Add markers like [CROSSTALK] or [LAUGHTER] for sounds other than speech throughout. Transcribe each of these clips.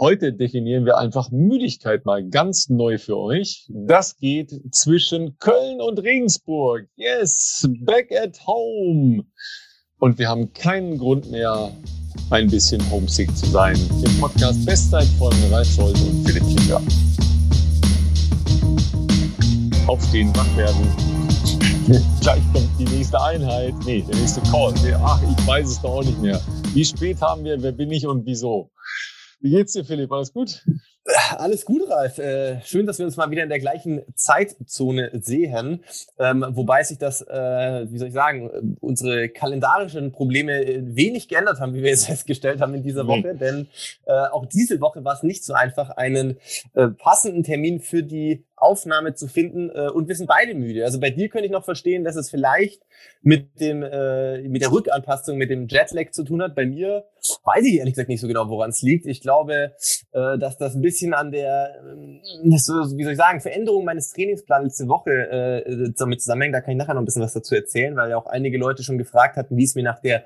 Heute definieren wir einfach Müdigkeit mal ganz neu für euch. Das geht zwischen Köln und Regensburg. Yes, back at home. Und wir haben keinen Grund mehr, ein bisschen homesick zu sein. Im Podcast Bestzeit von Ralf Scholz und Philipp Kinder. Aufstehen, wach werden. [LAUGHS] Gleich kommt die nächste Einheit. Nee, der nächste Call. Ach, ich weiß es doch auch nicht mehr. Wie spät haben wir? Wer bin ich und wieso? Wie geht's dir, Philipp? Alles gut? Alles gut, Ralf. Äh, schön, dass wir uns mal wieder in der gleichen Zeitzone sehen. Ähm, wobei sich das, äh, wie soll ich sagen, unsere kalendarischen Probleme wenig geändert haben, wie wir jetzt [LAUGHS] festgestellt haben in dieser Woche. Nee. Denn äh, auch diese Woche war es nicht so einfach, einen äh, passenden Termin für die Aufnahme zu finden äh, und wir sind beide müde. Also bei dir könnte ich noch verstehen, dass es vielleicht mit dem äh, mit der Rückanpassung, mit dem Jetlag zu tun hat. Bei mir weiß ich ehrlich gesagt nicht so genau, woran es liegt. Ich glaube, äh, dass das ein bisschen an der, äh, so, wie soll ich sagen, Veränderung meines Trainingsplans letzte Woche äh, damit zusammenhängt. Da kann ich nachher noch ein bisschen was dazu erzählen, weil ja auch einige Leute schon gefragt hatten, wie es mir nach der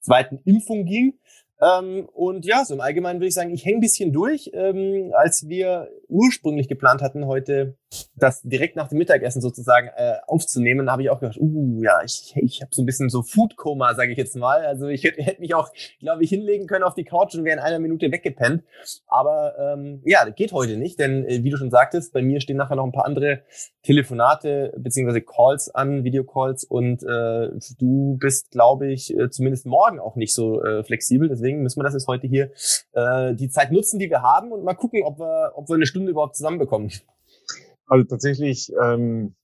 zweiten Impfung ging. Ähm, und ja, so im Allgemeinen würde ich sagen, ich hänge ein bisschen durch. Ähm, als wir ursprünglich geplant hatten, heute das direkt nach dem Mittagessen sozusagen äh, aufzunehmen, habe ich auch gedacht, uh, ja, ich, ich habe so ein bisschen so Food-Koma, sage ich jetzt mal. Also ich hätte hätt mich auch, glaube ich, hinlegen können auf die Couch und wäre in einer Minute weggepennt. Aber ähm, ja, geht heute nicht, denn äh, wie du schon sagtest, bei mir stehen nachher noch ein paar andere Telefonate beziehungsweise Calls an, Videocalls und äh, du bist, glaube ich, äh, zumindest morgen auch nicht so äh, flexibel. Deswegen müssen wir das jetzt heute hier äh, die Zeit nutzen, die wir haben und mal gucken, ob wir, ob wir eine Stunde überhaupt zusammenbekommen. Also tatsächlich ähm,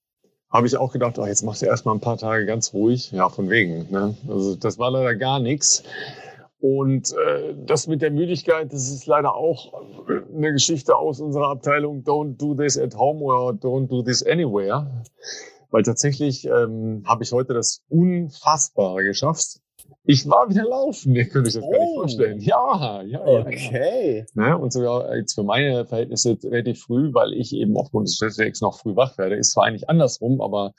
habe ich auch gedacht, oh, jetzt machst du erstmal ein paar Tage ganz ruhig. Ja, von wegen. Ne? Also das war leider gar nichts. Und äh, das mit der Müdigkeit, das ist leider auch eine Geschichte aus unserer Abteilung Don't do this at home oder Don't do this anywhere. Weil tatsächlich ähm, habe ich heute das Unfassbare geschafft. Ich war wieder laufen, ihr könnt euch das oh. gar nicht oh. vorstellen. Ja, ja, okay. Ja. Ne? Und sogar jetzt für meine Verhältnisse relativ früh, weil ich eben aufgrund des Jetlags noch früh wach werde. Ist zwar eigentlich andersrum, aber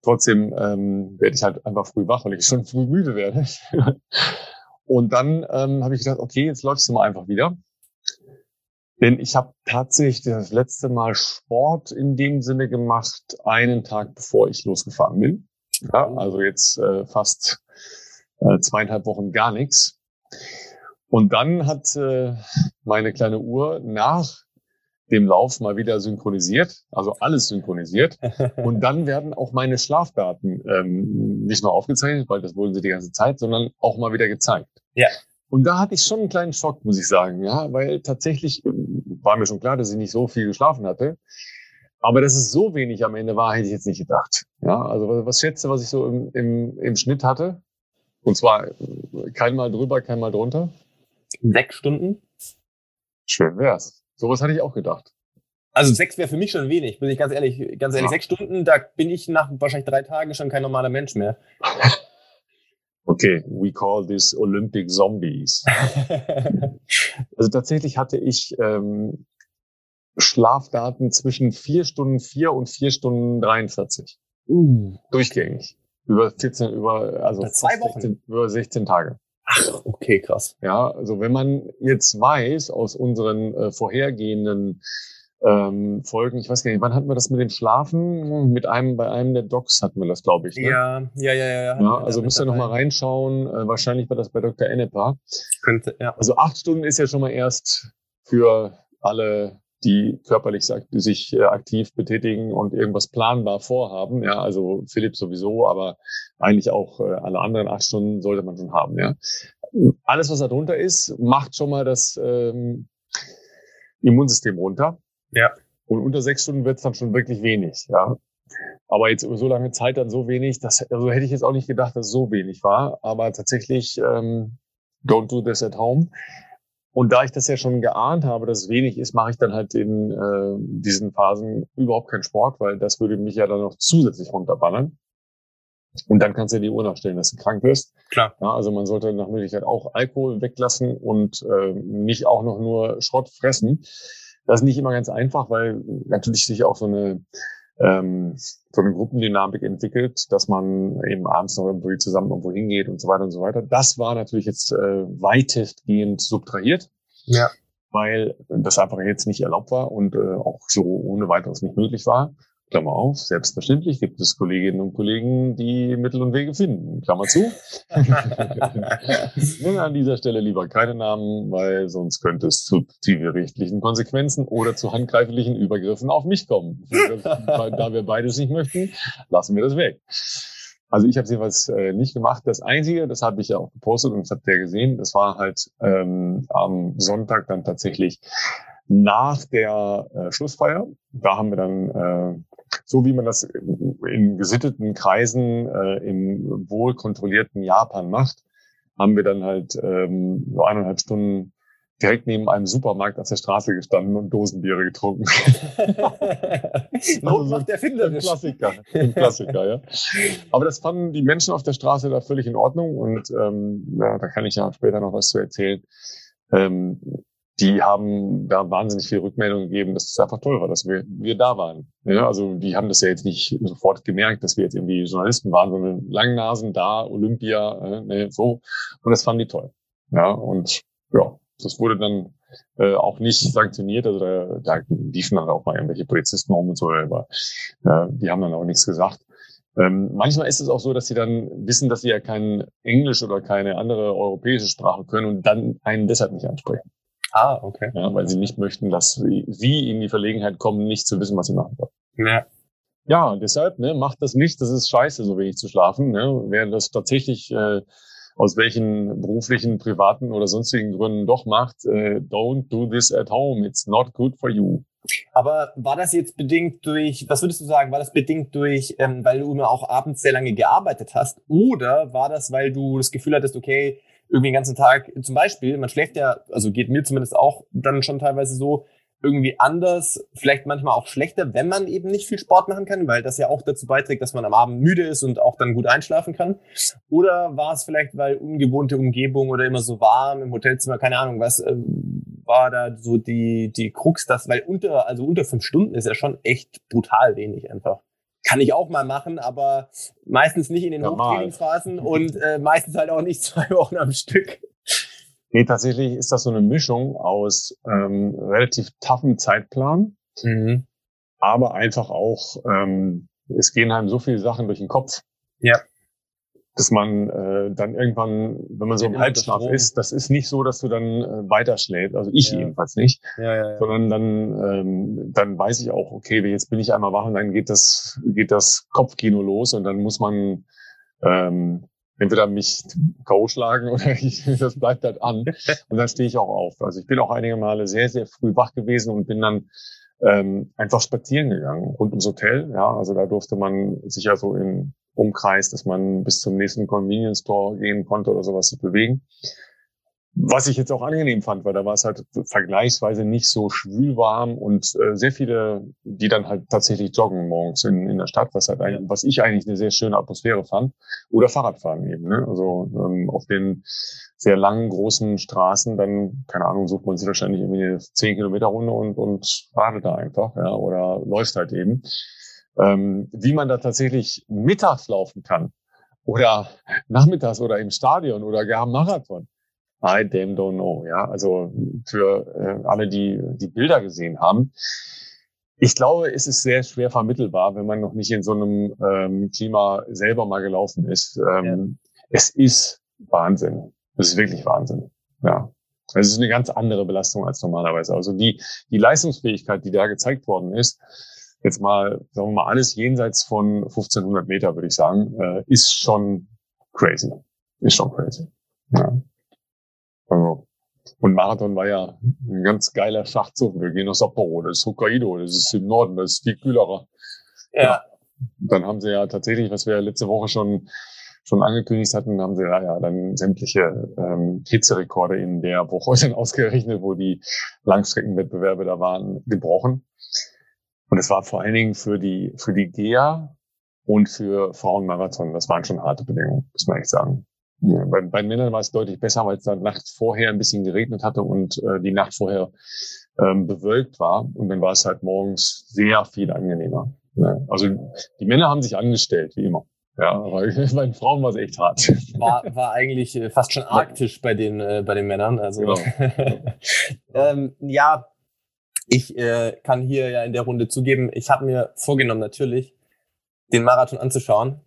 trotzdem ähm, werde ich halt einfach früh wach, weil ich schon früh müde werde. [LAUGHS] Und dann ähm, habe ich gedacht, okay, jetzt läufst du mal einfach wieder. Denn ich habe tatsächlich das letzte Mal Sport in dem Sinne gemacht, einen Tag bevor ich losgefahren bin. Ja, also jetzt äh, fast äh, zweieinhalb Wochen gar nichts. Und dann hat äh, meine kleine Uhr nach dem Lauf mal wieder synchronisiert, also alles synchronisiert. [LAUGHS] Und dann werden auch meine Schlafdaten ähm, nicht nur aufgezeichnet, weil das wurden sie die ganze Zeit, sondern auch mal wieder gezeigt. Ja. Und da hatte ich schon einen kleinen Schock, muss ich sagen, ja, weil tatsächlich ähm, war mir schon klar, dass ich nicht so viel geschlafen hatte. Aber dass es so wenig am Ende war, hätte ich jetzt nicht gedacht. Ja, also was schätze, was ich so im, im, im Schnitt hatte? Und zwar kein Mal drüber, kein Mal drunter. Sechs Stunden? Schön wär's. Sowas hatte ich auch gedacht. Also sechs wäre für mich schon wenig, bin ich ganz ehrlich. Ganz ehrlich, ja. sechs Stunden, da bin ich nach wahrscheinlich drei Tagen schon kein normaler Mensch mehr. [LAUGHS] Okay, we call this Olympic Zombies. [LAUGHS] also tatsächlich hatte ich ähm, Schlafdaten zwischen vier Stunden vier und vier Stunden 43. Uh. Durchgängig. Über 14, über, also zwei Wochen. 16, über 16 Tage. Ach, okay, krass. Ja, also wenn man jetzt weiß aus unseren äh, vorhergehenden ähm, Folgen, ich weiß gar nicht, wann hatten wir das mit dem Schlafen? Mit einem, bei einem der Docs hatten wir das, glaube ich. Ne? Ja, ja, ja, ja. ja also müsst ihr nochmal reinschauen. Äh, wahrscheinlich war das bei Dr. Ennepa. Könnte, ja. Also acht Stunden ist ja schon mal erst für alle die körperlich sich äh, aktiv betätigen und irgendwas planbar vorhaben. Ja, also Philipp sowieso, aber eigentlich auch äh, alle anderen acht Stunden sollte man schon haben. Ja, alles was da drunter ist, macht schon mal das ähm, Immunsystem runter. Ja. Und unter sechs Stunden wird es dann schon wirklich wenig. Ja. Aber jetzt über so lange Zeit dann so wenig, das also hätte ich jetzt auch nicht gedacht, dass es so wenig war. Aber tatsächlich, ähm, don't do this at home. Und da ich das ja schon geahnt habe, dass es wenig ist, mache ich dann halt in äh, diesen Phasen überhaupt keinen Sport, weil das würde mich ja dann noch zusätzlich runterballern. Und dann kannst du dir die Uhr nachstellen, dass du krank wirst. Klar. Ja, also man sollte nach Möglichkeit auch Alkohol weglassen und äh, nicht auch noch nur Schrott fressen. Das ist nicht immer ganz einfach, weil natürlich sich auch so eine ähm, so eine Gruppendynamik entwickelt, dass man eben abends noch irgendwie zusammen irgendwo hingeht und so weiter und so weiter. Das war natürlich jetzt äh, weitestgehend subtrahiert. Ja. weil das einfach jetzt nicht erlaubt war und äh, auch so ohne weiteres nicht möglich war. Klammer auf, selbstverständlich gibt es Kolleginnen und Kollegen, die Mittel und Wege finden. Klammer zu. [LAUGHS] Nenne an dieser Stelle lieber keine Namen, weil sonst könnte es zu zivilrechtlichen Konsequenzen oder zu handgreiflichen Übergriffen auf mich kommen. da wir beides nicht möchten, lassen wir das weg. Also ich habe jedenfalls äh, nicht gemacht. Das Einzige, das habe ich ja auch gepostet und das habt ihr gesehen, das war halt ähm, am Sonntag dann tatsächlich nach der äh, Schlussfeier. Da haben wir dann äh, so wie man das in gesitteten Kreisen äh, im wohl kontrollierten Japan macht, haben wir dann halt ähm, so eineinhalb Stunden direkt neben einem Supermarkt auf der Straße gestanden und Dosenbiere getrunken. [LAUGHS] also macht der Finder. Ein Klassiker, ein Klassiker, ja. Aber das fanden die Menschen auf der Straße da völlig in Ordnung und ähm, ja, da kann ich ja später noch was zu erzählen. Ähm, die haben da wahnsinnig viel Rückmeldung gegeben, dass es einfach toll war, dass wir, wir da waren. Ja, also die haben das ja jetzt nicht sofort gemerkt, dass wir jetzt irgendwie Journalisten waren, sondern Langnasen da, Olympia, äh, ne, so. Und das fanden die toll. Ja, und ja, das wurde dann äh, auch nicht sanktioniert. Also da, da liefen dann auch mal irgendwelche Polizisten rum und so, aber äh, die haben dann auch nichts gesagt. Ähm, manchmal ist es auch so, dass sie dann wissen, dass sie ja kein Englisch oder keine andere europäische Sprache können und dann einen deshalb nicht ansprechen. Ah, okay. Ja, weil sie nicht möchten, dass sie in die Verlegenheit kommen, nicht zu wissen, was sie machen wollen. Ja. Ja, deshalb, ne, macht das nicht. Das ist scheiße, so wenig zu schlafen. Ne. Wer das tatsächlich äh, aus welchen beruflichen, privaten oder sonstigen Gründen doch macht, äh, don't do this at home. It's not good for you. Aber war das jetzt bedingt durch, was würdest du sagen, war das bedingt durch, ähm, weil du immer auch abends sehr lange gearbeitet hast? Oder war das, weil du das Gefühl hattest, okay, irgendwie den ganzen Tag, zum Beispiel, man schläft ja, also geht mir zumindest auch dann schon teilweise so, irgendwie anders, vielleicht manchmal auch schlechter, wenn man eben nicht viel Sport machen kann, weil das ja auch dazu beiträgt, dass man am Abend müde ist und auch dann gut einschlafen kann. Oder war es vielleicht, weil ungewohnte Umgebung oder immer so warm im Hotelzimmer, keine Ahnung, was äh, war da so die, die Krux, das, weil unter, also unter fünf Stunden ist ja schon echt brutal wenig einfach. Kann ich auch mal machen, aber meistens nicht in den ja, Hochtrainingsphasen [LAUGHS] und äh, meistens halt auch nicht zwei Wochen am Stück. Nee, tatsächlich ist das so eine Mischung aus ähm, relativ toughen Zeitplan, mhm. aber einfach auch, ähm, es gehen einem so viele Sachen durch den Kopf. Ja dass man äh, dann irgendwann, wenn man so im Halbschlaf ist, das ist nicht so, dass du dann äh, weiterschläfst, also ich ja. jedenfalls nicht, ja, ja, sondern dann, ähm, dann weiß ich auch, okay, jetzt bin ich einmal wach und dann geht das, geht das Kopfkino los und dann muss man ähm, entweder mich K.O. schlagen oder [LAUGHS] ich, das bleibt halt an und dann stehe ich auch auf. Also ich bin auch einige Male sehr, sehr früh wach gewesen und bin dann ähm, einfach spazieren gegangen rund ums Hotel. Ja, also da durfte man sich ja so in Umkreis, dass man bis zum nächsten Convenience Store gehen konnte oder sowas zu bewegen. Was ich jetzt auch angenehm fand, weil da war es halt vergleichsweise nicht so schwül warm und äh, sehr viele, die dann halt tatsächlich joggen morgens in, in der Stadt, was halt eigentlich, was ich eigentlich eine sehr schöne Atmosphäre fand. Oder Fahrradfahren eben. Ne? Also ähm, auf den sehr langen, großen Straßen, dann, keine Ahnung, sucht man sich wahrscheinlich irgendwie eine 10 Kilometer Runde und, und radelt da einfach, ja, oder läuft halt eben. Ähm, wie man da tatsächlich mittags laufen kann oder nachmittags oder im Stadion oder gar am Marathon. I damn don't know. Ja, also für äh, alle, die die Bilder gesehen haben. Ich glaube, es ist sehr schwer vermittelbar, wenn man noch nicht in so einem ähm, Klima selber mal gelaufen ist. Ähm, ja. Es ist Wahnsinn. Es ist wirklich Wahnsinn. Ja. Es ist eine ganz andere Belastung als normalerweise. Also die, die Leistungsfähigkeit, die da gezeigt worden ist, jetzt mal, sagen wir mal, alles jenseits von 1500 Meter, würde ich sagen, äh, ist schon crazy. Ist schon crazy. Ja. Also, und Marathon war ja ein ganz geiler Schachzug. Wir gehen nach Sapporo, das ist Hokkaido, das ist im Norden, das ist viel kühlerer. Ja. ja. Dann haben sie ja tatsächlich, was wir letzte Woche schon schon angekündigt hatten, haben sie ja, ja dann sämtliche ähm, Hitzerekorde in der Woche dann [LAUGHS] ausgerechnet, wo die Langstreckenwettbewerbe da waren, gebrochen. Und es war vor allen Dingen für die, für die GEA und für Frauenmarathon. Das waren schon harte Bedingungen, muss man echt sagen. Ja, bei, bei den Männern war es deutlich besser, weil es dann nachts vorher ein bisschen geregnet hatte und äh, die Nacht vorher ähm, bewölkt war. Und dann war es halt morgens sehr viel angenehmer. Ja, also die Männer haben sich angestellt, wie immer. Ja, aber [LAUGHS] bei den Frauen war es echt hart. War, war eigentlich äh, fast schon arktisch bei den, äh, bei den Männern. Also, genau. [LAUGHS] ähm, ja, ich äh, kann hier ja in der Runde zugeben, ich habe mir vorgenommen, natürlich, den Marathon anzuschauen.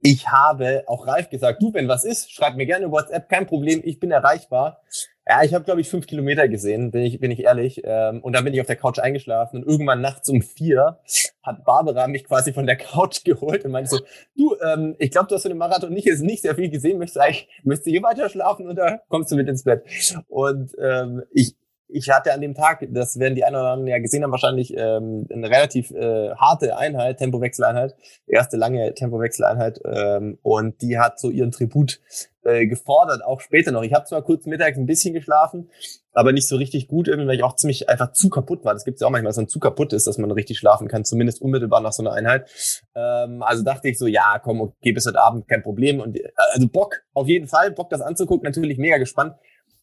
Ich habe auch Ralf gesagt, du, wenn was ist, schreib mir gerne WhatsApp, kein Problem, ich bin erreichbar. Ja, ich habe, glaube ich, fünf Kilometer gesehen, bin ich, bin ich ehrlich. Ähm, und dann bin ich auf der Couch eingeschlafen und irgendwann nachts um vier hat Barbara mich quasi von der Couch [LAUGHS] geholt und meinte so, du, ähm, ich glaube, du hast von dem Marathon nicht, nicht sehr viel gesehen, möchtest du eigentlich, möchtest du hier weiter schlafen oder kommst du mit ins Bett? Und ähm, ich, ich hatte an dem Tag, das werden die einen oder anderen ja gesehen haben, wahrscheinlich ähm, eine relativ äh, harte Einheit, Tempowechseleinheit, erste lange Tempowechseleinheit ähm, und die hat so ihren Tribut äh, gefordert, auch später noch. Ich habe zwar kurz mittags ein bisschen geschlafen, aber nicht so richtig gut, irgendwie, weil ich auch ziemlich einfach zu kaputt war. Das gibt es ja auch manchmal, dass man zu kaputt ist, dass man richtig schlafen kann, zumindest unmittelbar nach so einer Einheit. Ähm, also dachte ich so, ja, komm, okay, bis heute Abend, kein Problem. Und äh, also Bock, auf jeden Fall, Bock das anzugucken, natürlich mega gespannt.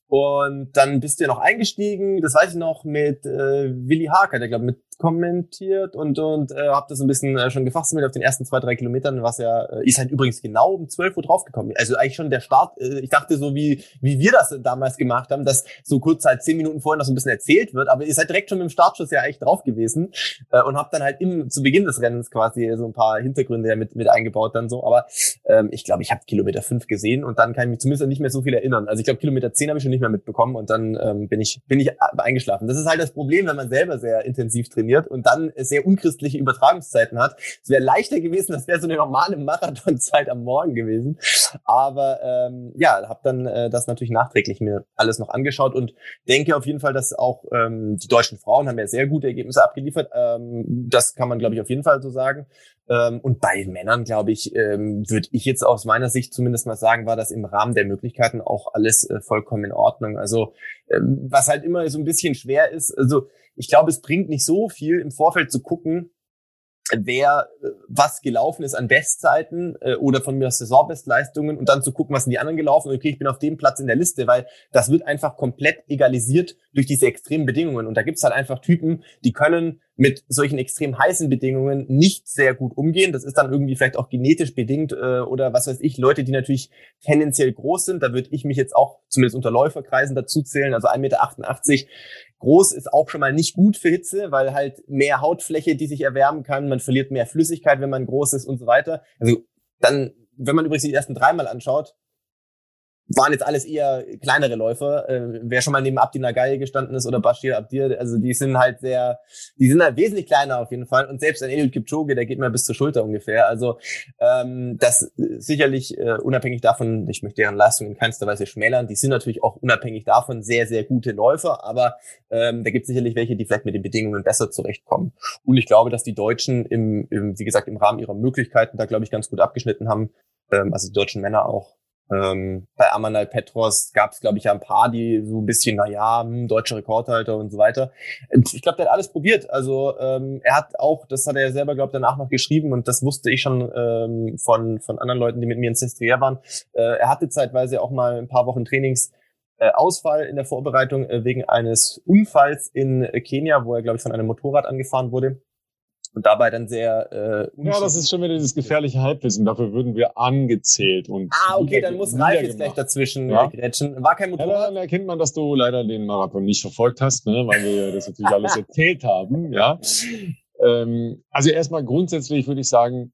Und dann bist du ja noch eingestiegen, das weiß ich noch, mit äh, Willi Harker, der glaube mit kommentiert und und äh, habe das ein bisschen äh, schon gefasst mit auf den ersten zwei drei Kilometern, was ja äh, ist halt übrigens genau um 12 Uhr draufgekommen. Also eigentlich schon der Start. Äh, ich dachte so wie wie wir das damals gemacht haben, dass so kurz halt zehn Minuten vorher noch so ein bisschen erzählt wird, aber ihr seid direkt schon mit dem Startschuss ja eigentlich drauf gewesen äh, und habt dann halt im zu Beginn des Rennens quasi so ein paar Hintergründe ja mit mit eingebaut dann so. Aber ähm, ich glaube, ich habe Kilometer fünf gesehen und dann kann ich mich zumindest nicht mehr so viel erinnern. Also ich glaube Kilometer zehn habe ich schon nicht mehr mitbekommen und dann ähm, bin ich bin ich eingeschlafen. Das ist halt das Problem, wenn man selber sehr intensiv trainiert trainiert und dann sehr unchristliche Übertragungszeiten hat. Es wäre leichter gewesen, das wäre so eine normale Marathonzeit am Morgen gewesen. Aber ähm, ja, habe dann äh, das natürlich nachträglich mir alles noch angeschaut und denke auf jeden Fall, dass auch ähm, die deutschen Frauen haben ja sehr gute Ergebnisse abgeliefert. Ähm, das kann man, glaube ich, auf jeden Fall so sagen. Ähm, und bei Männern, glaube ich, ähm, würde ich jetzt aus meiner Sicht zumindest mal sagen, war das im Rahmen der Möglichkeiten auch alles äh, vollkommen in Ordnung. Also was halt immer so ein bisschen schwer ist, also ich glaube, es bringt nicht so viel im Vorfeld zu gucken, wer äh, was gelaufen ist an Bestzeiten äh, oder von mir aus Saisonbestleistungen und dann zu gucken, was sind die anderen gelaufen. Okay, ich bin auf dem Platz in der Liste, weil das wird einfach komplett egalisiert durch diese extremen Bedingungen. Und da gibt's halt einfach Typen, die können mit solchen extrem heißen Bedingungen nicht sehr gut umgehen. Das ist dann irgendwie vielleicht auch genetisch bedingt äh, oder was weiß ich, Leute, die natürlich tendenziell groß sind. Da würde ich mich jetzt auch zumindest unter Läuferkreisen dazu zählen. Also 1,88 Meter groß ist auch schon mal nicht gut für Hitze, weil halt mehr Hautfläche, die sich erwärmen kann. Man verliert mehr Flüssigkeit, wenn man groß ist und so weiter. Also dann, wenn man übrigens die ersten dreimal anschaut, waren jetzt alles eher kleinere Läufer. Äh, wer schon mal neben Abdi Nagai gestanden ist oder Bashir Abdir, also die sind halt sehr, die sind halt wesentlich kleiner auf jeden Fall. Und selbst ein Eliud Kipchoge, der geht mal bis zur Schulter ungefähr. Also ähm, das sicherlich äh, unabhängig davon, ich möchte deren Leistung in keinster Weise schmälern, die sind natürlich auch unabhängig davon sehr, sehr gute Läufer, aber ähm, da gibt es sicherlich welche, die vielleicht mit den Bedingungen besser zurechtkommen. Und ich glaube, dass die Deutschen im, im wie gesagt, im Rahmen ihrer Möglichkeiten da, glaube ich, ganz gut abgeschnitten haben. Ähm, also die deutschen Männer auch ähm, bei Amanal Petros gab es, glaube ich, ja ein paar, die so ein bisschen, na ja, hm, deutscher Rekordhalter und so weiter. Ich glaube, der hat alles probiert. Also ähm, er hat auch, das hat er ja selber, glaube ich, danach noch geschrieben und das wusste ich schon ähm, von, von anderen Leuten, die mit mir in Sestriere waren. Äh, er hatte zeitweise auch mal ein paar Wochen Trainings äh, Ausfall in der Vorbereitung äh, wegen eines Unfalls in Kenia, wo er, glaube ich, von einem Motorrad angefahren wurde und dabei dann sehr äh, Ja, das ist schon wieder dieses gefährliche Halbwissen. Dafür würden wir angezählt. Und ah, okay, dann muss Ralf jetzt gleich dazwischen ja. grätschen. War kein Motorrad. Ja, dann erkennt man, dass du leider den Marathon nicht verfolgt hast, ne, weil wir das natürlich alles [LAUGHS] erzählt haben. Ja. Ähm, also erstmal grundsätzlich würde ich sagen,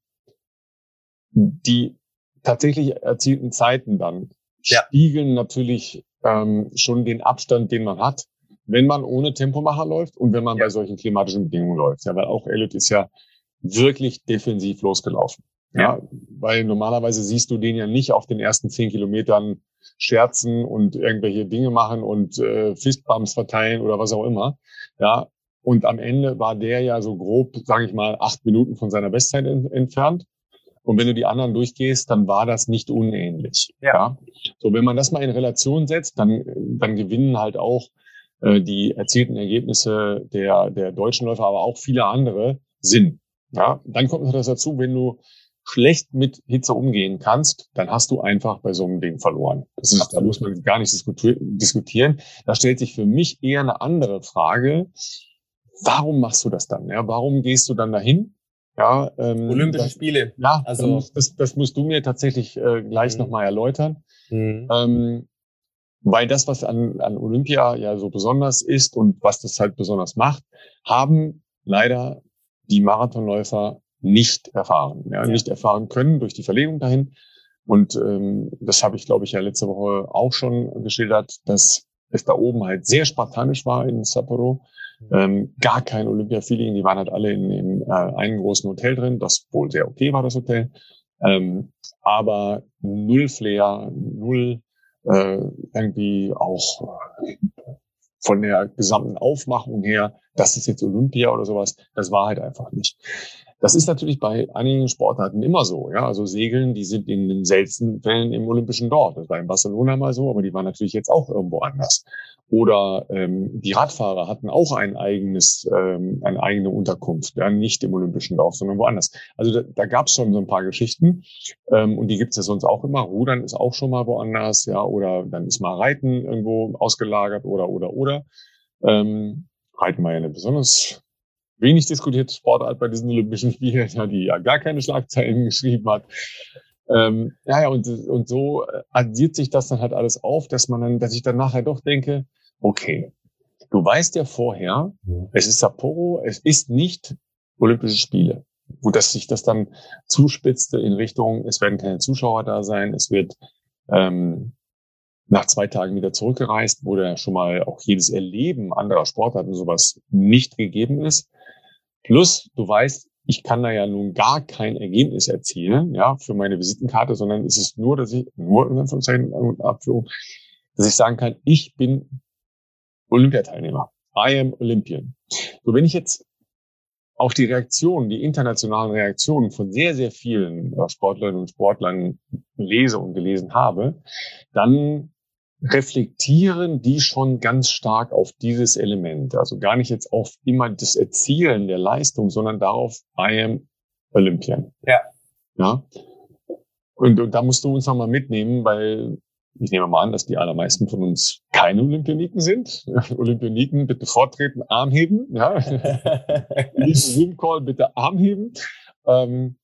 die tatsächlich erzielten Zeiten dann ja. spiegeln natürlich ähm, schon den Abstand, den man hat wenn man ohne Tempomacher läuft und wenn man ja. bei solchen klimatischen Bedingungen läuft. Ja, weil auch Elliot ist ja wirklich defensiv losgelaufen. Ja. ja, weil normalerweise siehst du den ja nicht auf den ersten zehn Kilometern scherzen und irgendwelche Dinge machen und äh, Fistbumps verteilen oder was auch immer. Ja, und am Ende war der ja so grob, sage ich mal, acht Minuten von seiner Bestzeit in, entfernt. Und wenn du die anderen durchgehst, dann war das nicht unähnlich. Ja. ja. So, wenn man das mal in Relation setzt, dann, dann gewinnen halt auch die erzielten Ergebnisse der, der deutschen Läufer, aber auch viele andere Sinn. Ja, dann kommt noch das dazu, wenn du schlecht mit Hitze umgehen kannst, dann hast du einfach bei so einem Ding verloren. Das ist, da muss man gar nicht diskutieren. Da stellt sich für mich eher eine andere Frage. Warum machst du das dann? Ja, warum gehst du dann dahin Ja, ähm, Olympische das, Spiele. Ja, also das, das musst du mir tatsächlich äh, gleich mhm. nochmal erläutern. Mhm. Ähm, weil das, was an, an Olympia ja so besonders ist und was das halt besonders macht, haben leider die Marathonläufer nicht erfahren, ja, ja. nicht erfahren können durch die Verlegung dahin. Und ähm, das habe ich, glaube ich, ja letzte Woche auch schon geschildert, dass es da oben halt sehr spartanisch war in Sapporo. Mhm. Ähm, gar kein Olympia-Feeling. Die waren halt alle in, in äh, einem großen Hotel drin, das wohl sehr okay war, das Hotel. Ähm, aber null Flair, null äh, irgendwie auch von der gesamten Aufmachung her, das ist jetzt Olympia oder sowas, das war halt einfach nicht. Das ist natürlich bei einigen Sportarten immer so. Ja, also Segeln, die sind in den seltensten Fällen im olympischen Dort. Das war in Barcelona mal so, aber die waren natürlich jetzt auch irgendwo anders. Oder ähm, die Radfahrer hatten auch ein eigenes, ähm, eine eigene Unterkunft, ja, nicht im olympischen Dorf, sondern woanders. Also da, da gab es schon so ein paar Geschichten ähm, und die gibt es ja sonst auch immer. Rudern ist auch schon mal woanders, ja, oder dann ist mal Reiten irgendwo ausgelagert oder oder oder. Ähm, Reiten war ja eine besonders wenig diskutierte Sportart bei diesen Olympischen [LAUGHS] Spielen, ja, die ja gar keine Schlagzeilen [LAUGHS] geschrieben hat. Ähm, ja, ja, und, und so addiert sich das dann halt alles auf, dass man dann, dass ich dann nachher doch denke, okay, du weißt ja vorher, es ist Sapporo, es ist nicht Olympische Spiele. Gut, dass sich das dann zuspitzte in Richtung, es werden keine Zuschauer da sein, es wird ähm, nach zwei Tagen wieder zurückgereist, wo ja schon mal auch jedes Erleben anderer Sportarten sowas nicht gegeben ist. Plus, du weißt, ich kann da ja nun gar kein Ergebnis erzielen, ja, für meine Visitenkarte, sondern es ist nur, dass ich, nur in Anführungszeichen und Abführung, dass ich sagen kann, ich bin Olympiateilnehmer. I am Olympian. So, wenn ich jetzt auch die Reaktionen, die internationalen Reaktionen von sehr, sehr vielen Sportlerinnen und Sportlern lese und gelesen habe, dann reflektieren die schon ganz stark auf dieses Element. Also gar nicht jetzt auf immer das Erzielen der Leistung, sondern darauf, I am Olympian. Ja. Ja. Und, und da musst du uns nochmal mitnehmen, weil ich nehme mal an, dass die allermeisten von uns keine Olympioniken sind. [LAUGHS] Olympioniken bitte vortreten, Arm heben. Ja. [LAUGHS] Zoom-Call bitte Arm heben. Ähm,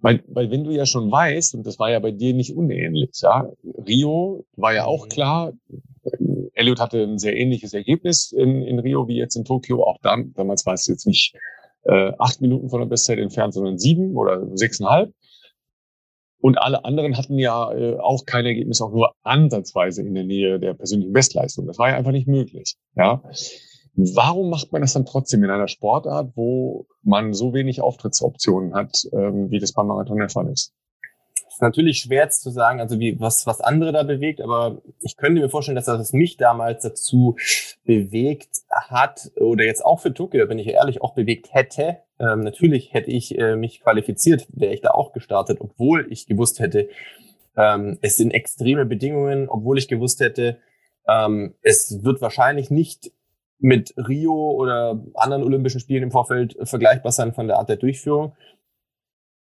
weil, weil wenn du ja schon weißt, und das war ja bei dir nicht unähnlich, ja, Rio war ja auch mhm. klar, Elliot hatte ein sehr ähnliches Ergebnis in, in Rio wie jetzt in Tokio. Auch dann, damals war es jetzt nicht äh, acht Minuten von der Bestzeit entfernt, sondern sieben oder sechseinhalb. Und alle anderen hatten ja äh, auch kein Ergebnis, auch nur ansatzweise in der Nähe der persönlichen Bestleistung. Das war ja einfach nicht möglich. Ja. Warum macht man das dann trotzdem in einer Sportart, wo man so wenig Auftrittsoptionen hat, ähm, wie das beim Marathon der Fall ist? ist natürlich schwer zu sagen, also wie was was andere da bewegt, aber ich könnte mir vorstellen, dass das mich damals dazu bewegt hat oder jetzt auch für Tokio, da bin ich ehrlich, auch bewegt hätte. Ähm, natürlich hätte ich äh, mich qualifiziert, wäre ich da auch gestartet, obwohl ich gewusst hätte, ähm, es sind extreme Bedingungen, obwohl ich gewusst hätte, ähm, es wird wahrscheinlich nicht mit Rio oder anderen Olympischen Spielen im Vorfeld vergleichbar sein von der Art der Durchführung.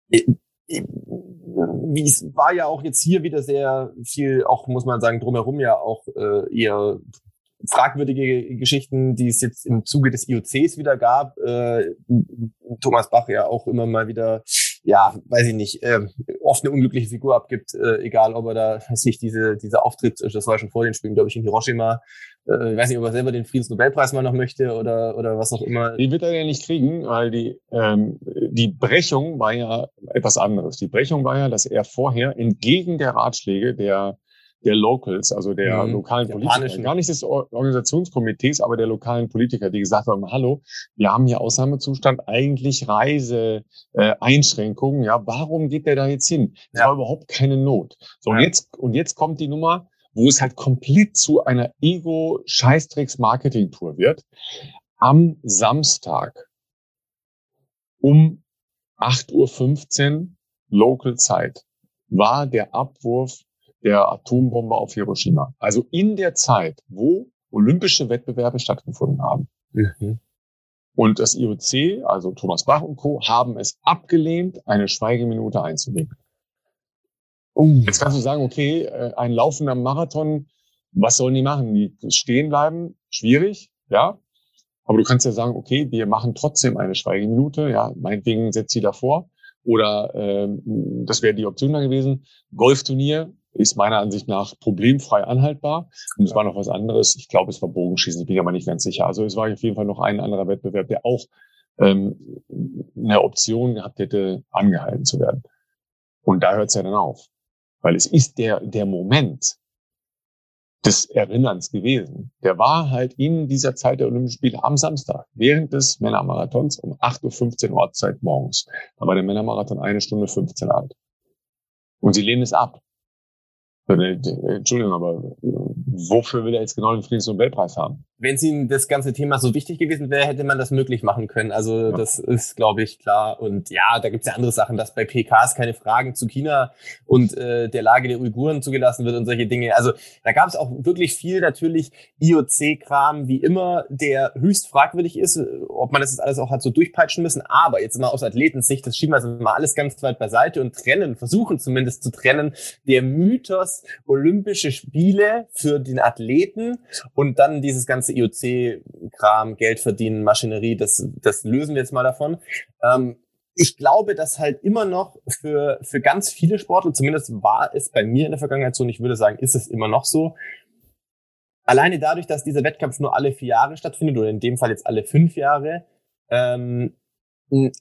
Wie es war ja auch jetzt hier wieder sehr viel, auch muss man sagen, drumherum ja auch äh, eher fragwürdige Geschichten, die es jetzt im Zuge des IOCs wieder gab. Äh, Thomas Bach ja auch immer mal wieder, ja, weiß ich nicht, äh, oft eine unglückliche Figur abgibt, äh, egal ob er da sich diese, dieser Auftritt, das war schon vor den Spielen, glaube ich, in Hiroshima, äh, ich weiß nicht, ob er selber den Friedensnobelpreis mal noch möchte oder, oder was auch immer. Die wird er ja nicht kriegen, weil die, ähm, die Brechung war ja etwas anderes. Die Brechung war ja, dass er vorher entgegen der Ratschläge der der Locals, also der mhm. lokalen Politiker, gar nicht des Organisationskomitees, aber der lokalen Politiker, die gesagt haben, hallo, wir haben hier Ausnahmezustand, eigentlich Reiseeinschränkungen, äh, ja, warum geht der da jetzt hin? Es ja. war überhaupt keine Not. So, ja. und jetzt, und jetzt kommt die Nummer, wo es halt komplett zu einer Ego-Scheißdrecks-Marketing-Tour wird. Am Samstag um 8.15 Uhr Local Zeit war der Abwurf der Atombombe auf Hiroshima. Also in der Zeit, wo olympische Wettbewerbe stattgefunden haben. Mhm. Und das IOC, also Thomas Bach und Co., haben es abgelehnt, eine Schweigeminute einzulegen. Oh. Jetzt kannst du sagen, okay, äh, ein laufender Marathon, was sollen die machen? Die stehen bleiben? Schwierig, ja. Aber du kannst ja sagen, okay, wir machen trotzdem eine Schweigeminute, ja, meinetwegen setzt sie davor. Oder ähm, das wäre die Option da gewesen. Golfturnier ist meiner Ansicht nach problemfrei anhaltbar. Und es war noch was anderes. Ich glaube, es war Bogenschießen, ich bin aber nicht ganz sicher. Also es war auf jeden Fall noch ein anderer Wettbewerb, der auch ähm, eine Option gehabt hätte, angehalten zu werden. Und da hört es ja dann auf. Weil es ist der, der Moment, des Erinnerns gewesen. Der war halt in dieser Zeit der Olympischen Spiele am Samstag, während des Männermarathons um 8.15 Uhr Ortszeit morgens. Da war der Männermarathon eine Stunde 15 alt. Und sie lehnen es ab. Äh, Entschuldigung, aber äh, wofür will er jetzt genau den Friedensnobelpreis haben? Wenn es Ihnen das ganze Thema so wichtig gewesen wäre, hätte man das möglich machen können. Also ja. das ist, glaube ich, klar. Und ja, da gibt es ja andere Sachen, dass bei PKs keine Fragen zu China und äh, der Lage der Uiguren zugelassen wird und solche Dinge. Also da gab es auch wirklich viel natürlich IOC-Kram, wie immer, der höchst fragwürdig ist, ob man das jetzt alles auch hat so durchpeitschen müssen. Aber jetzt mal aus Athletensicht, das schieben wir also mal alles ganz weit beiseite und trennen, versuchen zumindest zu trennen, der Mythos Olympische Spiele für den Athleten und dann dieses ganze IOC-Kram, Geld verdienen, Maschinerie, das, das lösen wir jetzt mal davon. Ähm, ich glaube, dass halt immer noch für, für ganz viele Sportler, zumindest war es bei mir in der Vergangenheit so, und ich würde sagen, ist es immer noch so, alleine dadurch, dass dieser Wettkampf nur alle vier Jahre stattfindet, oder in dem Fall jetzt alle fünf Jahre, ähm,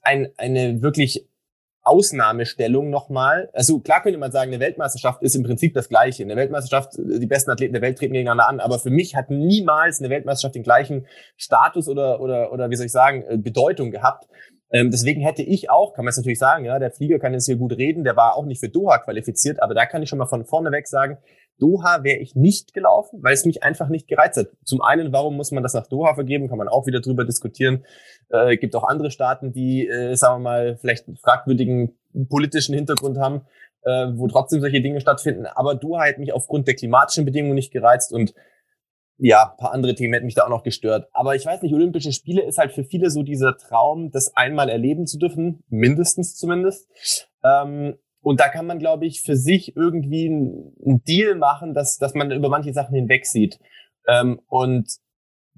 ein, eine wirklich Ausnahmestellung nochmal. Also klar könnte man sagen, eine Weltmeisterschaft ist im Prinzip das Gleiche. Eine Weltmeisterschaft, die besten Athleten der Welt treten gegeneinander an, aber für mich hat niemals eine Weltmeisterschaft den gleichen Status oder, oder, oder wie soll ich sagen, äh, Bedeutung gehabt. Ähm, deswegen hätte ich auch, kann man jetzt natürlich sagen, ja, der Flieger kann jetzt hier gut reden, der war auch nicht für Doha qualifiziert, aber da kann ich schon mal von vorne weg sagen, Doha wäre ich nicht gelaufen, weil es mich einfach nicht gereizt hat. Zum einen, warum muss man das nach Doha vergeben? Kann man auch wieder drüber diskutieren. Äh, gibt auch andere Staaten, die, äh, sagen wir mal, vielleicht einen fragwürdigen politischen Hintergrund haben, äh, wo trotzdem solche Dinge stattfinden. Aber Doha hat mich aufgrund der klimatischen Bedingungen nicht gereizt und ja, ein paar andere Themen hätten mich da auch noch gestört. Aber ich weiß nicht, Olympische Spiele ist halt für viele so dieser Traum, das einmal erleben zu dürfen, mindestens zumindest. Ähm, und da kann man, glaube ich, für sich irgendwie einen Deal machen, dass, dass man über manche Sachen hinweg sieht. Ähm, und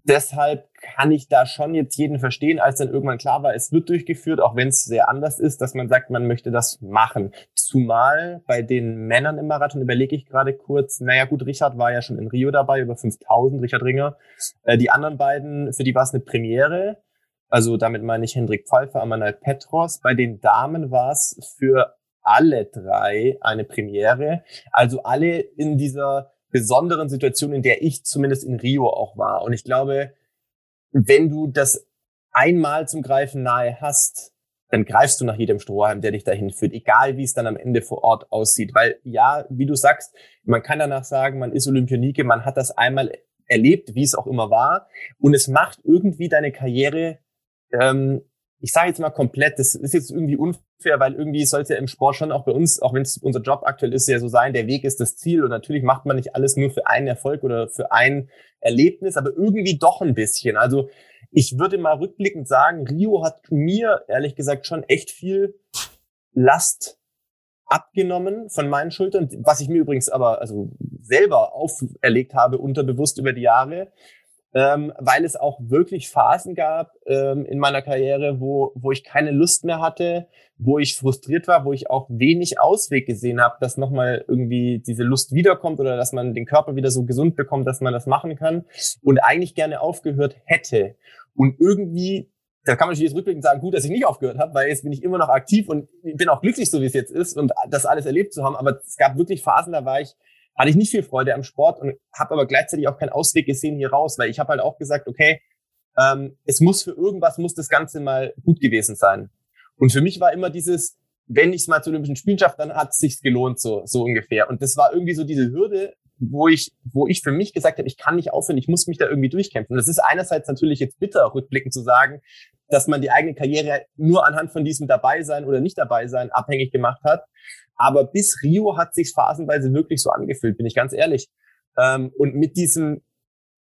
deshalb kann ich da schon jetzt jeden verstehen, als dann irgendwann klar war, es wird durchgeführt, auch wenn es sehr anders ist, dass man sagt, man möchte das machen. Zumal bei den Männern im Marathon überlege ich gerade kurz, naja gut, Richard war ja schon in Rio dabei, über 5000, Richard Ringer. Äh, die anderen beiden, für die war es eine Premiere. Also damit meine ich Hendrik Pfeiffer, Amanal Petros. Bei den Damen war es für alle drei eine Premiere. Also alle in dieser besonderen Situation, in der ich zumindest in Rio auch war. Und ich glaube, wenn du das einmal zum Greifen nahe hast, dann greifst du nach jedem Strohhalm, der dich dahin führt, egal wie es dann am Ende vor Ort aussieht. Weil ja, wie du sagst, man kann danach sagen, man ist Olympionike, man hat das einmal erlebt, wie es auch immer war, und es macht irgendwie deine Karriere ähm, ich sage jetzt mal komplett, das ist jetzt irgendwie unfair, weil irgendwie sollte im Sport schon auch bei uns, auch wenn es unser Job aktuell ist, ja so sein, der Weg ist das Ziel und natürlich macht man nicht alles nur für einen Erfolg oder für ein Erlebnis, aber irgendwie doch ein bisschen. Also ich würde mal rückblickend sagen, Rio hat mir ehrlich gesagt schon echt viel Last abgenommen von meinen Schultern, was ich mir übrigens aber also selber auferlegt habe, unterbewusst über die Jahre ähm, weil es auch wirklich Phasen gab ähm, in meiner Karriere, wo, wo ich keine Lust mehr hatte, wo ich frustriert war, wo ich auch wenig Ausweg gesehen habe, dass nochmal irgendwie diese Lust wiederkommt oder dass man den Körper wieder so gesund bekommt, dass man das machen kann und eigentlich gerne aufgehört hätte. Und irgendwie da kann man natürlich jetzt rückblickend sagen, gut, dass ich nicht aufgehört habe, weil jetzt bin ich immer noch aktiv und bin auch glücklich, so wie es jetzt ist und das alles erlebt zu haben. Aber es gab wirklich Phasen, da war ich hatte ich nicht viel Freude am Sport und habe aber gleichzeitig auch keinen Ausweg gesehen hier raus, weil ich habe halt auch gesagt, okay, ähm, es muss für irgendwas muss das Ganze mal gut gewesen sein. Und für mich war immer dieses, wenn ich es mal zu Olympischen Spielen schaffe, dann hat es sich gelohnt, so, so ungefähr. Und das war irgendwie so diese Hürde, wo ich, wo ich für mich gesagt habe, ich kann nicht aufhören, ich muss mich da irgendwie durchkämpfen. Und das ist einerseits natürlich jetzt bitter, rückblickend zu sagen, dass man die eigene Karriere nur anhand von diesem Dabeisein oder nicht Dabeisein abhängig gemacht hat. Aber bis Rio hat sich phasenweise wirklich so angefühlt, bin ich ganz ehrlich. Ähm, und mit diesem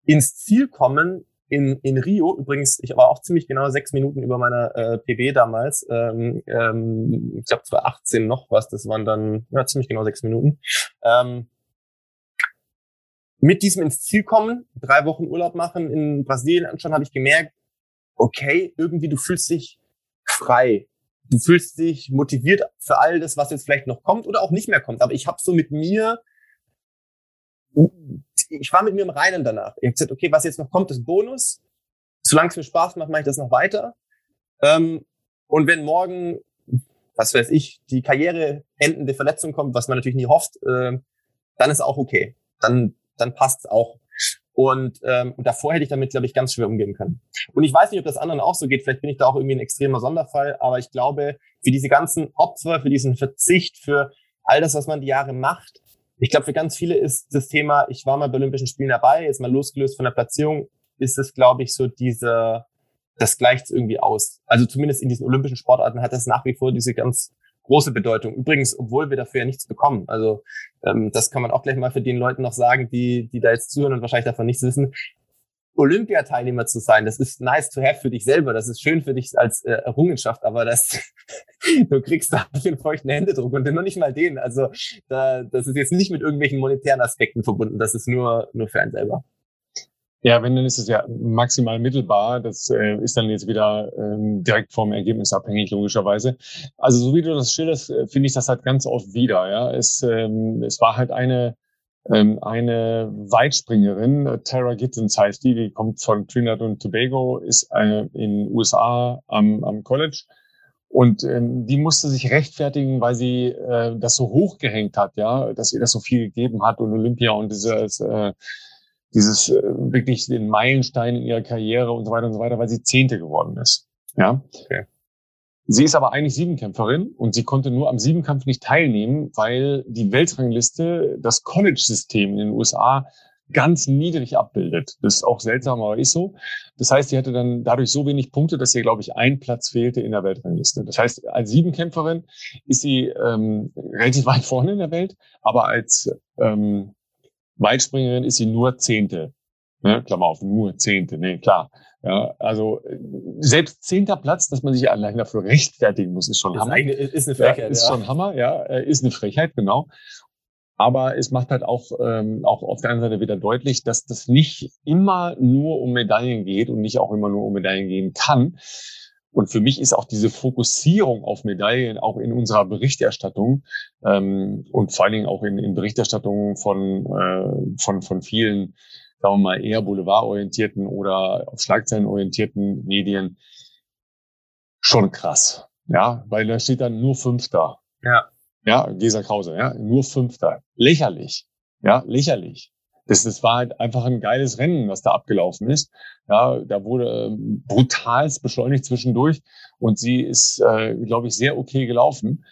ins Ziel kommen in, in Rio, übrigens, ich war auch ziemlich genau sechs Minuten über meiner äh, PB damals, ähm, ähm, ich glaube 2018 noch was, das waren dann ja, ziemlich genau sechs Minuten. Ähm, mit diesem ins Ziel kommen, drei Wochen Urlaub machen in Brasilien anschauen, habe ich gemerkt, okay, irgendwie du fühlst dich frei. Du fühlst dich motiviert für all das, was jetzt vielleicht noch kommt oder auch nicht mehr kommt. Aber ich habe so mit mir, ich war mit mir im Reinen danach. Ich habe gesagt, okay, was jetzt noch kommt, ist Bonus. Solange es mir Spaß macht, mache ich das noch weiter. Ähm, und wenn morgen, was weiß ich, die Karriere endende Verletzung kommt, was man natürlich nie hofft, äh, dann ist auch okay. Dann, dann passt es auch. Und, ähm, und davor hätte ich damit, glaube ich, ganz schwer umgehen können. Und ich weiß nicht, ob das anderen auch so geht. Vielleicht bin ich da auch irgendwie ein extremer Sonderfall. Aber ich glaube, für diese ganzen Opfer, für diesen Verzicht, für all das, was man die Jahre macht, ich glaube, für ganz viele ist das Thema, ich war mal bei Olympischen Spielen dabei, jetzt mal losgelöst von der Platzierung, ist es, glaube ich, so dieser, das gleicht irgendwie aus. Also zumindest in diesen olympischen Sportarten hat das nach wie vor diese ganz große Bedeutung. Übrigens, obwohl wir dafür ja nichts bekommen. Also ähm, das kann man auch gleich mal für den Leuten noch sagen, die, die da jetzt zuhören und wahrscheinlich davon nichts wissen. Olympiateilnehmer zu sein, das ist nice to have für dich selber, das ist schön für dich als äh, Errungenschaft, aber das, [LAUGHS] du kriegst da einen feuchten Händedruck und noch nicht mal den. Also da, das ist jetzt nicht mit irgendwelchen monetären Aspekten verbunden, das ist nur, nur für einen selber. Ja, wenn, dann ist es ja maximal mittelbar. Das äh, ist dann jetzt wieder ähm, direkt vom Ergebnis abhängig, logischerweise. Also so wie du das schilderst, äh, finde ich das halt ganz oft wieder. Ja, Es, ähm, es war halt eine, ähm, eine Weitspringerin, Tara Gittens heißt die, die kommt von Trinidad und Tobago, ist äh, in USA am, am College. Und ähm, die musste sich rechtfertigen, weil sie äh, das so hochgehängt hat, ja, dass ihr das so viel gegeben hat und Olympia und dieses äh, dieses äh, wirklich den Meilenstein in ihrer Karriere und so weiter und so weiter, weil sie Zehnte geworden ist. Ja. Okay. Sie ist aber eigentlich Siebenkämpferin und sie konnte nur am Siebenkampf nicht teilnehmen, weil die Weltrangliste das College-System in den USA ganz niedrig abbildet. Das ist auch seltsam, aber ist so. Das heißt, sie hatte dann dadurch so wenig Punkte, dass ihr, glaube ich, ein Platz fehlte in der Weltrangliste. Das heißt, als Siebenkämpferin ist sie ähm, relativ weit vorne in der Welt, aber als ähm, Weitspringerin ist sie nur Zehnte. Ne? Klammer auf, nur Zehnte, nee, klar. Ja, also selbst zehnter Platz, dass man sich allein dafür rechtfertigen muss, ist schon ist Hammer. Eine, ist eine Frechheit. Ja, ist ja. schon Hammer, ja, äh, ist eine Frechheit, genau. Aber es macht halt auch, ähm, auch auf der anderen Seite wieder deutlich, dass das nicht immer nur um Medaillen geht und nicht auch immer nur um Medaillen gehen kann. Und für mich ist auch diese Fokussierung auf Medaillen auch in unserer Berichterstattung ähm, und vor allen Dingen auch in, in Berichterstattungen von, äh, von, von vielen, sagen wir mal, eher boulevardorientierten oder auf Schlagzeilen orientierten Medien schon krass. Ja, weil da steht dann nur Fünfter. Ja. Ja, Gesa Krause, ja, nur Fünfter. Lächerlich. Ja, lächerlich. Das, das war halt einfach ein geiles Rennen, was da abgelaufen ist. Ja, da wurde ähm, brutalst beschleunigt zwischendurch und sie ist, äh, glaube ich, sehr okay gelaufen.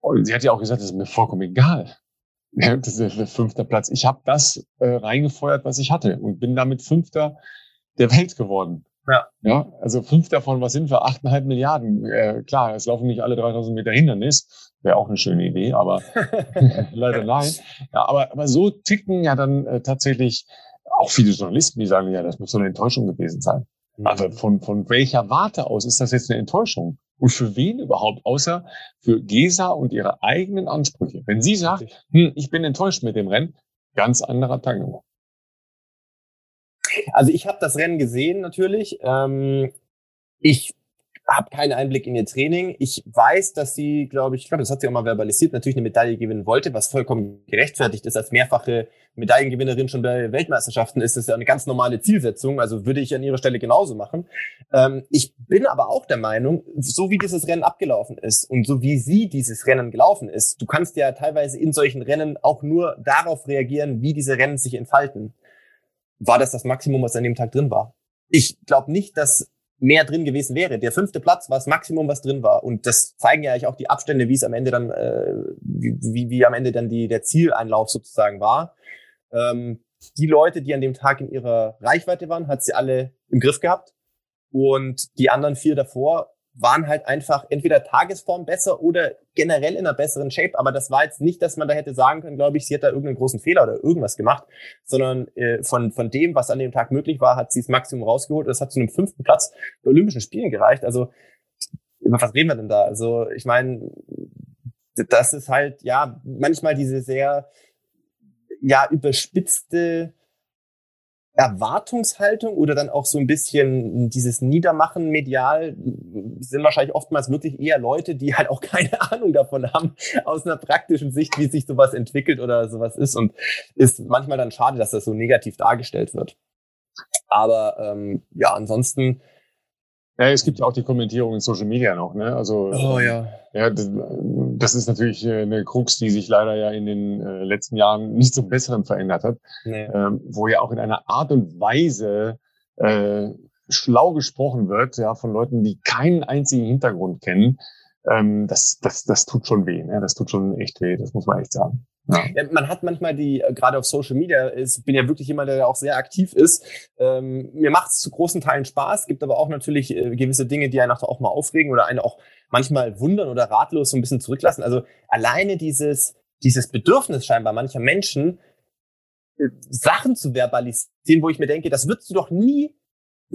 Und sie hat ja auch gesagt, das ist mir vollkommen egal. [LAUGHS] Das ist der fünfte Platz. Ich habe das äh, reingefeuert, was ich hatte und bin damit Fünfter der Welt geworden. Ja. Ja, also fünf davon, was sind wir? Achteinhalb Milliarden. Äh, klar, es laufen nicht alle 3000 Meter Hindernis. Wäre auch eine schöne Idee, aber [LAUGHS] leider nein. Ja, aber, aber so ticken ja dann äh, tatsächlich auch viele Journalisten, die sagen, ja, das muss so eine Enttäuschung gewesen sein. Mhm. Aber von, von welcher Warte aus ist das jetzt eine Enttäuschung? Und für wen überhaupt? Außer für Gesa und ihre eigenen Ansprüche. Wenn sie sagt, hm, ich bin enttäuscht mit dem Rennen, ganz anderer Tango. Also ich habe das Rennen gesehen natürlich. Ähm, ich habe keinen Einblick in ihr Training. Ich weiß, dass sie, glaube ich, ich glaube, das hat sie auch mal verbalisiert, natürlich eine Medaille gewinnen wollte, was vollkommen gerechtfertigt ist. Als mehrfache Medaillengewinnerin schon bei Weltmeisterschaften ist das ja eine ganz normale Zielsetzung. Also würde ich an ihrer Stelle genauso machen. Ähm, ich bin aber auch der Meinung, so wie dieses Rennen abgelaufen ist und so wie sie dieses Rennen gelaufen ist, du kannst ja teilweise in solchen Rennen auch nur darauf reagieren, wie diese Rennen sich entfalten war das das Maximum, was an dem Tag drin war. Ich glaube nicht, dass mehr drin gewesen wäre. Der fünfte Platz war das Maximum, was drin war. Und das zeigen ja eigentlich auch die Abstände, wie es am Ende dann, äh, wie, wie am Ende dann die, der Zieleinlauf sozusagen war. Ähm, die Leute, die an dem Tag in ihrer Reichweite waren, hat sie alle im Griff gehabt. Und die anderen vier davor waren halt einfach entweder Tagesform besser oder generell in einer besseren Shape. Aber das war jetzt nicht, dass man da hätte sagen können, glaube ich, sie hat da irgendeinen großen Fehler oder irgendwas gemacht, sondern äh, von, von dem, was an dem Tag möglich war, hat sie das Maximum rausgeholt. Das hat zu einem fünften Platz bei Olympischen Spielen gereicht. Also über was reden wir denn da? Also ich meine, das ist halt ja manchmal diese sehr ja überspitzte Erwartungshaltung oder dann auch so ein bisschen dieses Niedermachen medial sind wahrscheinlich oftmals wirklich eher Leute, die halt auch [LAUGHS] keine Ahnung davon haben, aus einer praktischen Sicht, wie sich sowas entwickelt oder sowas ist. Und ist manchmal dann schade, dass das so negativ dargestellt wird. Aber ähm, ja, ansonsten ja, es gibt ja auch die Kommentierung in Social Media noch, ne? Also oh, ja. ja, das, das ist natürlich äh, eine Krux, die sich leider ja in den äh, letzten Jahren nicht zum Besseren verändert hat, nee. ähm, wo ja auch in einer Art und Weise äh, schlau gesprochen wird, ja, von Leuten, die keinen einzigen Hintergrund kennen. Ähm, das, das, das tut schon weh, ne? Das tut schon echt weh, das muss man echt sagen. Ja. Man hat manchmal die, äh, gerade auf Social Media, ich bin ja wirklich jemand, der auch sehr aktiv ist. Ähm, mir macht es zu großen Teilen Spaß, gibt aber auch natürlich äh, gewisse Dinge, die einen auch mal aufregen oder einen auch manchmal wundern oder ratlos so ein bisschen zurücklassen. Also alleine dieses, dieses Bedürfnis scheinbar mancher Menschen, äh, Sachen zu verbalisieren, wo ich mir denke, das würdest du doch nie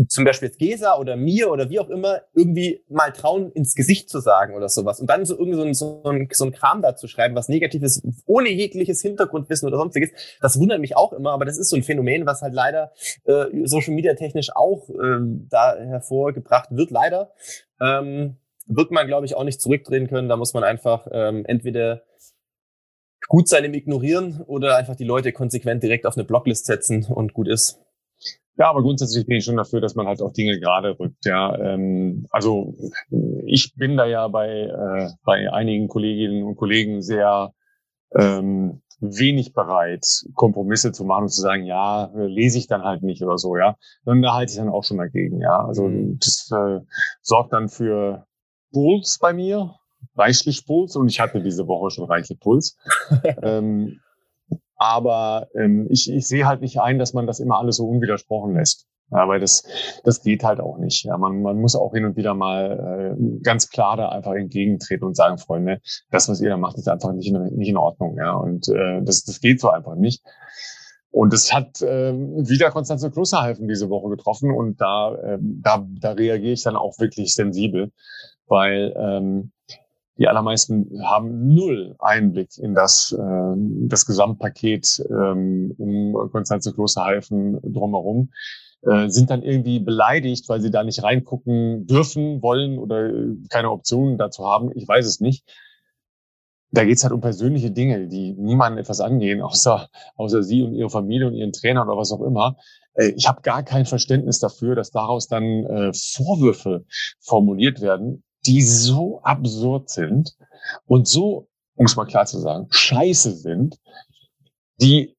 zum Beispiel jetzt Gesa oder mir oder wie auch immer irgendwie mal trauen, ins Gesicht zu sagen oder sowas. Und dann so irgendwie so ein, so ein, so ein Kram da zu schreiben, was negativ ist, ohne jegliches Hintergrundwissen oder sonstiges. Das wundert mich auch immer, aber das ist so ein Phänomen, was halt leider äh, Social Media technisch auch äh, da hervorgebracht wird, leider. Ähm, wird man, glaube ich, auch nicht zurückdrehen können. Da muss man einfach ähm, entweder gut sein im Ignorieren oder einfach die Leute konsequent direkt auf eine Blocklist setzen und gut ist. Ja, aber grundsätzlich bin ich schon dafür, dass man halt auch Dinge gerade rückt. Ja, ähm, also ich bin da ja bei äh, bei einigen Kolleginnen und Kollegen sehr ähm, wenig bereit, Kompromisse zu machen und zu sagen, ja, lese ich dann halt nicht oder so, ja. Dann da halte ich dann auch schon dagegen, ja. Also mhm. das äh, sorgt dann für Puls bei mir, reichlich Puls und ich hatte diese Woche schon reichlich Puls. [LAUGHS] ähm, aber ähm, ich, ich sehe halt nicht ein, dass man das immer alles so unwidersprochen lässt. Ja, weil das, das geht halt auch nicht. Ja, man, man muss auch hin und wieder mal äh, ganz klar da einfach entgegentreten und sagen, Freunde, das, was ihr da macht, ist einfach nicht in, nicht in Ordnung. Ja, und äh, das, das geht so einfach nicht. Und es hat äh, wieder Konstanze Klosterhalfen diese Woche getroffen und da, äh, da, da reagiere ich dann auch wirklich sensibel, weil ähm, die allermeisten haben null Einblick in das, äh, das Gesamtpaket ähm, um Konstanze Klosterhalfen drumherum, äh, sind dann irgendwie beleidigt, weil sie da nicht reingucken dürfen, wollen oder keine Optionen dazu haben. Ich weiß es nicht. Da geht's halt um persönliche Dinge, die niemanden etwas angehen, [LAUGHS] außer, außer sie und ihre Familie und ihren Trainer oder was auch immer. Äh, ich habe gar kein Verständnis dafür, dass daraus dann äh, Vorwürfe formuliert werden, die so absurd sind und so, um es mal klar zu sagen, scheiße sind, die,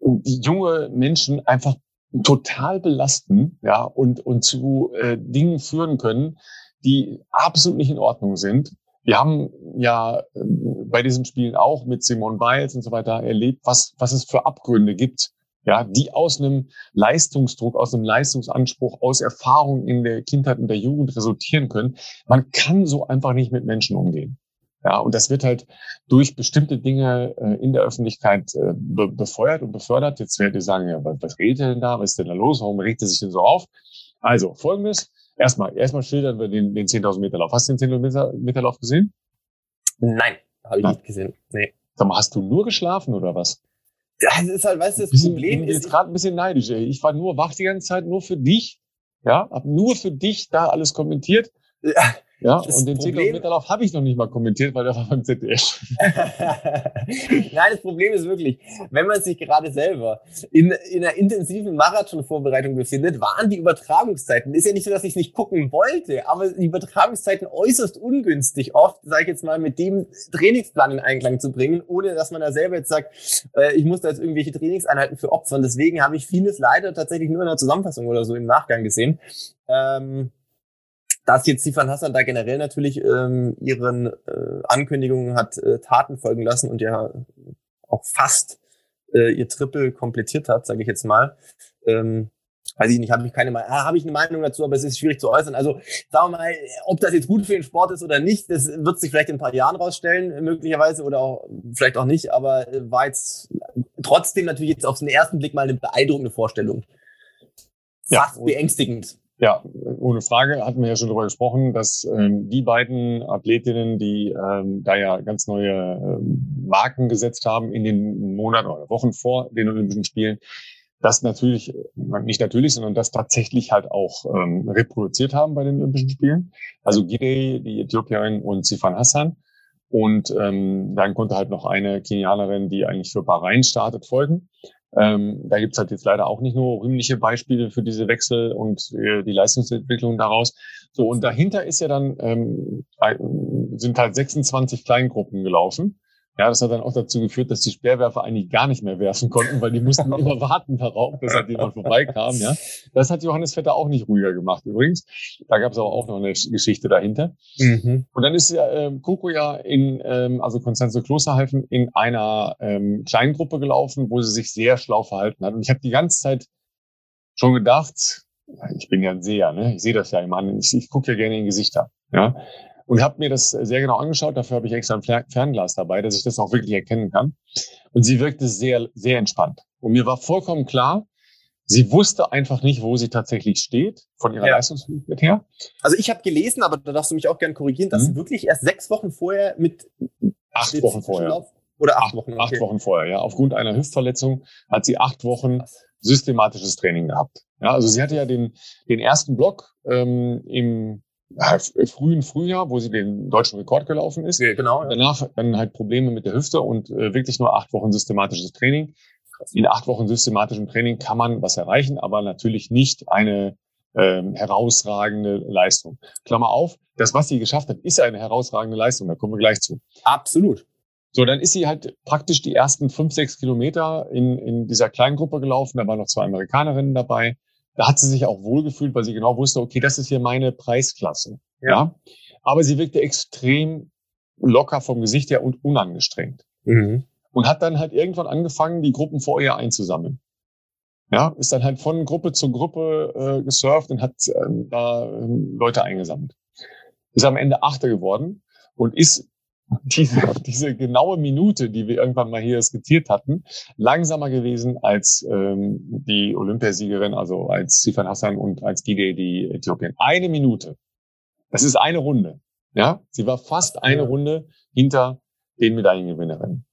die junge Menschen einfach total belasten, ja, und, und zu äh, Dingen führen können, die absolut nicht in Ordnung sind. Wir haben ja äh, bei diesen Spielen auch mit Simon Biles und so weiter erlebt, was, was es für Abgründe gibt, ja, die aus einem Leistungsdruck, aus einem Leistungsanspruch, aus Erfahrung in der Kindheit und der Jugend resultieren können. Man kann so einfach nicht mit Menschen umgehen. Ja, und das wird halt durch bestimmte Dinge äh, in der Öffentlichkeit äh, be befeuert und befördert. Jetzt werdet ihr sagen, ja, was, was redet er denn da? Was ist denn da los? Warum regt er sich denn so auf? Also, folgendes. Erstmal, erstmal schildern wir den, den 10.000 Meter Lauf. Hast du den 10.000 Meter Lauf gesehen? Nein, habe ich nicht gesehen. Nee. Sag mal, hast du nur geschlafen oder was? Das ist halt, weißt du, das bisschen, Problem ist. Ich bin jetzt gerade ein bisschen neidisch, ey. Ich war nur wach die ganze Zeit, nur für dich. Ja, hab nur für dich da alles kommentiert. Ja. Ja, das und den Problem, Meterlauf habe ich noch nicht mal kommentiert, weil der war beim ZDF. [LAUGHS] Nein, das Problem ist wirklich, wenn man sich gerade selber in, in einer intensiven Marathonvorbereitung befindet, waren die Übertragungszeiten, ist ja nicht so, dass ich nicht gucken wollte, aber die Übertragungszeiten äußerst ungünstig oft, sage ich jetzt mal, mit dem Trainingsplan in Einklang zu bringen, ohne dass man da selber jetzt sagt, äh, ich muss da jetzt irgendwelche Trainingseinheiten für opfern. Deswegen habe ich vieles leider tatsächlich nur in der Zusammenfassung oder so im Nachgang gesehen. Ähm, dass jetzt Sifan Hassan da generell natürlich ähm, ihren äh, Ankündigungen hat äh, Taten folgen lassen und ja auch fast äh, ihr Triple komplettiert hat, sage ich jetzt mal. Ähm, weiß ich nicht, habe ich keine Meinung, ah, habe ich eine Meinung dazu, aber es ist schwierig zu äußern. Also sagen wir mal, ob das jetzt gut für den Sport ist oder nicht, das wird sich vielleicht in ein paar Jahren rausstellen, möglicherweise oder auch vielleicht auch nicht, aber äh, war jetzt trotzdem natürlich jetzt auf den ersten Blick mal eine beeindruckende Vorstellung. Fast ja, beängstigend. Ja, ohne Frage hatten wir ja schon darüber gesprochen, dass ähm, die beiden Athletinnen, die ähm, da ja ganz neue ähm, Marken gesetzt haben in den Monaten oder Wochen vor den Olympischen Spielen, das natürlich, nicht natürlich, sondern das tatsächlich halt auch ähm, reproduziert haben bei den Olympischen Spielen. Also Gide, die Äthiopierin und Sifan Hassan. Und ähm, dann konnte halt noch eine Kenianerin, die eigentlich für Bahrain startet, folgen. Ähm, da gibt's halt jetzt leider auch nicht nur rühmliche Beispiele für diese Wechsel und äh, die Leistungsentwicklung daraus. So, und dahinter ist ja dann, ähm, sind halt 26 Kleingruppen gelaufen. Ja, das hat dann auch dazu geführt, dass die Speerwerfer eigentlich gar nicht mehr werfen konnten, weil die mussten immer [LAUGHS] warten darauf, dass halt jemand vorbeikam. Ja, das hat Johannes Vetter auch nicht ruhiger gemacht übrigens. Da gab es aber auch noch eine Geschichte dahinter. Mhm. Und dann ist ja ähm, Coco ja in, ähm, also Konstanze Klosterhalfen, in einer ähm, kleinen Gruppe gelaufen, wo sie sich sehr schlau verhalten hat. Und ich habe die ganze Zeit schon gedacht, ich bin ja ein Seher, ne? Ich sehe das ja immer an. Ich, ich gucke ja gerne in Gesichter. Ja, und habe mir das sehr genau angeschaut. Dafür habe ich extra ein Fernglas dabei, dass ich das auch wirklich erkennen kann. Und sie wirkte sehr, sehr entspannt. Und mir war vollkommen klar, sie wusste einfach nicht, wo sie tatsächlich steht, von ihrer ja. Leistungsfähigkeit her. Also ich habe gelesen, aber da darfst du mich auch gerne korrigieren, dass mhm. sie wirklich erst sechs Wochen vorher mit acht Wochen vorher oder acht, acht Wochen okay. acht Wochen vorher ja aufgrund einer Hüftverletzung hat sie acht Wochen systematisches Training gehabt ja also sie hatte ja den den ersten Block ähm, im frühen Frühjahr, wo sie den deutschen Rekord gelaufen ist. Ja, genau. Ja. Danach dann halt Probleme mit der Hüfte und äh, wirklich nur acht Wochen systematisches Training. In acht Wochen systematischem Training kann man was erreichen, aber natürlich nicht eine ähm, herausragende Leistung. Klammer auf, das, was sie geschafft hat, ist eine herausragende Leistung. Da kommen wir gleich zu. Absolut. So, dann ist sie halt praktisch die ersten fünf, sechs Kilometer in, in dieser kleinen Gruppe gelaufen. Da waren noch zwei Amerikanerinnen dabei da hat sie sich auch wohlgefühlt, weil sie genau wusste, okay, das ist hier meine Preisklasse. Ja. ja? Aber sie wirkte extrem locker vom Gesicht her und unangestrengt. Mhm. Und hat dann halt irgendwann angefangen, die Gruppen vor ihr einzusammeln. Ja, ist dann halt von Gruppe zu Gruppe äh, gesurft und hat äh, da äh, Leute eingesammelt. Ist am Ende Achter geworden und ist diese, diese genaue Minute, die wir irgendwann mal hier skizziert hatten, langsamer gewesen als ähm, die Olympiasiegerin, also als Sifan Hassan und als Gide die Äthiopien. Eine Minute. Das ist eine Runde. Ja, sie war fast eine Runde hinter den Medaillengewinnerinnen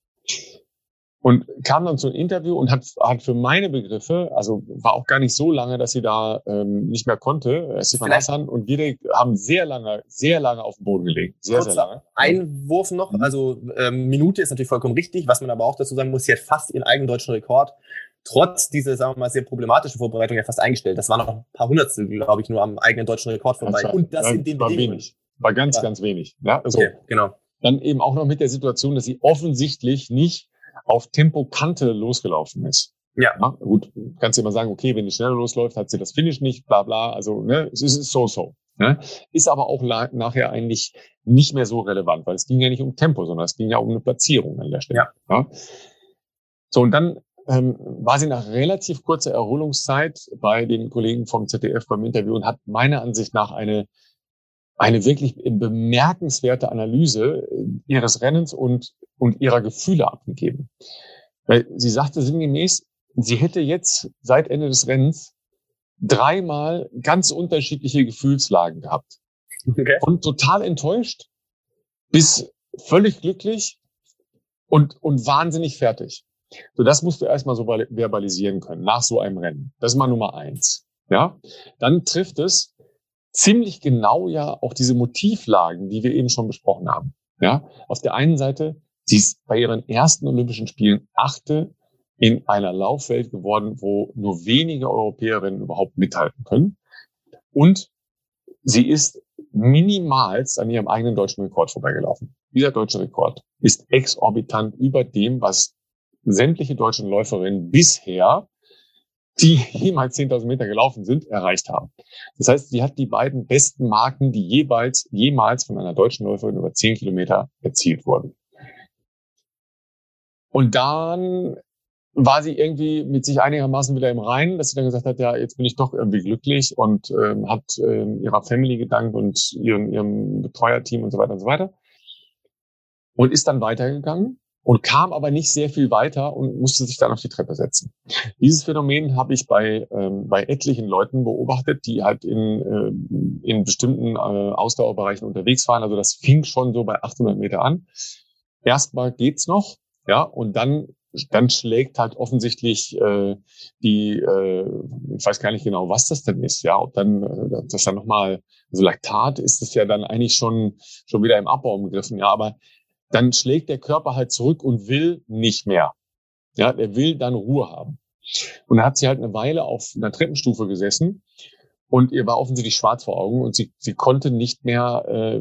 und kam dann zu einem Interview und hat, hat für meine Begriffe, also war auch gar nicht so lange, dass sie da ähm, nicht mehr konnte. Äh, Stefan Hassan und Gide haben sehr lange, sehr lange auf dem Boden gelegt. Sehr, Kurzer sehr lange. Einwurf noch, also ähm, Minute ist natürlich vollkommen richtig. Was man aber auch dazu sagen muss, sie hat fast ihren eigenen deutschen Rekord trotz dieser, sagen wir mal, sehr problematischen Vorbereitung ja fast eingestellt. Das waren noch ein paar Hundertstel, glaube ich, nur am eigenen deutschen Rekord vorbei. Das war, und das in den war Bedingungen. wenig. War ganz, ja. ganz wenig. Ja, also okay, genau. Dann eben auch noch mit der Situation, dass sie offensichtlich nicht auf Tempo Kante losgelaufen ist. Ja. ja. Gut, kannst du immer sagen, okay, wenn die schneller losläuft, hat sie das Finish nicht, bla bla. Also ne, es ist so-so. Ne? Ist aber auch nachher eigentlich nicht mehr so relevant, weil es ging ja nicht um Tempo, sondern es ging ja um eine Platzierung an der Stelle. Ja. ja? So, und dann ähm, war sie nach relativ kurzer Erholungszeit bei den Kollegen vom ZDF beim Interview und hat meiner Ansicht nach eine eine wirklich bemerkenswerte Analyse äh, ihres Rennens und, und ihrer Gefühle abgegeben. Weil sie sagte sinngemäß, sie hätte jetzt seit Ende des Rennens dreimal ganz unterschiedliche Gefühlslagen gehabt. Okay. Von total enttäuscht bis völlig glücklich und, und wahnsinnig fertig. So, das musst du erstmal so verbalisieren können nach so einem Rennen. Das ist mal Nummer eins. Ja, dann trifft es ziemlich genau ja auch diese Motivlagen, die wir eben schon besprochen haben. Ja, auf der einen Seite, sie ist bei ihren ersten Olympischen Spielen achte in einer Laufwelt geworden, wo nur wenige Europäerinnen überhaupt mithalten können. Und sie ist minimals an ihrem eigenen deutschen Rekord vorbeigelaufen. Dieser deutsche Rekord ist exorbitant über dem, was sämtliche deutschen Läuferinnen bisher die jemals 10.000 Meter gelaufen sind, erreicht haben. Das heißt, sie hat die beiden besten Marken, die jeweils, jemals von einer deutschen Läuferin über 10 Kilometer erzielt wurden. Und dann war sie irgendwie mit sich einigermaßen wieder im Reinen, dass sie dann gesagt hat, ja, jetzt bin ich doch irgendwie glücklich und ähm, hat ähm, ihrer Family gedankt und ihrem, ihrem Betreuerteam und so weiter und so weiter. Und ist dann weitergegangen und kam aber nicht sehr viel weiter und musste sich dann auf die Treppe setzen. Dieses Phänomen habe ich bei, ähm, bei etlichen Leuten beobachtet, die halt in, äh, in bestimmten äh, Ausdauerbereichen unterwegs waren. Also das fing schon so bei 800 Meter an. Erstmal geht's noch, ja, und dann dann schlägt halt offensichtlich äh, die, äh, ich weiß gar nicht genau, was das denn ist, ja, ob dann äh, das dann nochmal, also Laktat ist es ja dann eigentlich schon schon wieder im Abbau begriffen, ja, aber dann schlägt der Körper halt zurück und will nicht mehr, ja, er will dann Ruhe haben. Und dann hat sie halt eine Weile auf einer Treppenstufe gesessen und ihr war offensichtlich schwarz vor Augen und sie, sie konnte nicht mehr äh,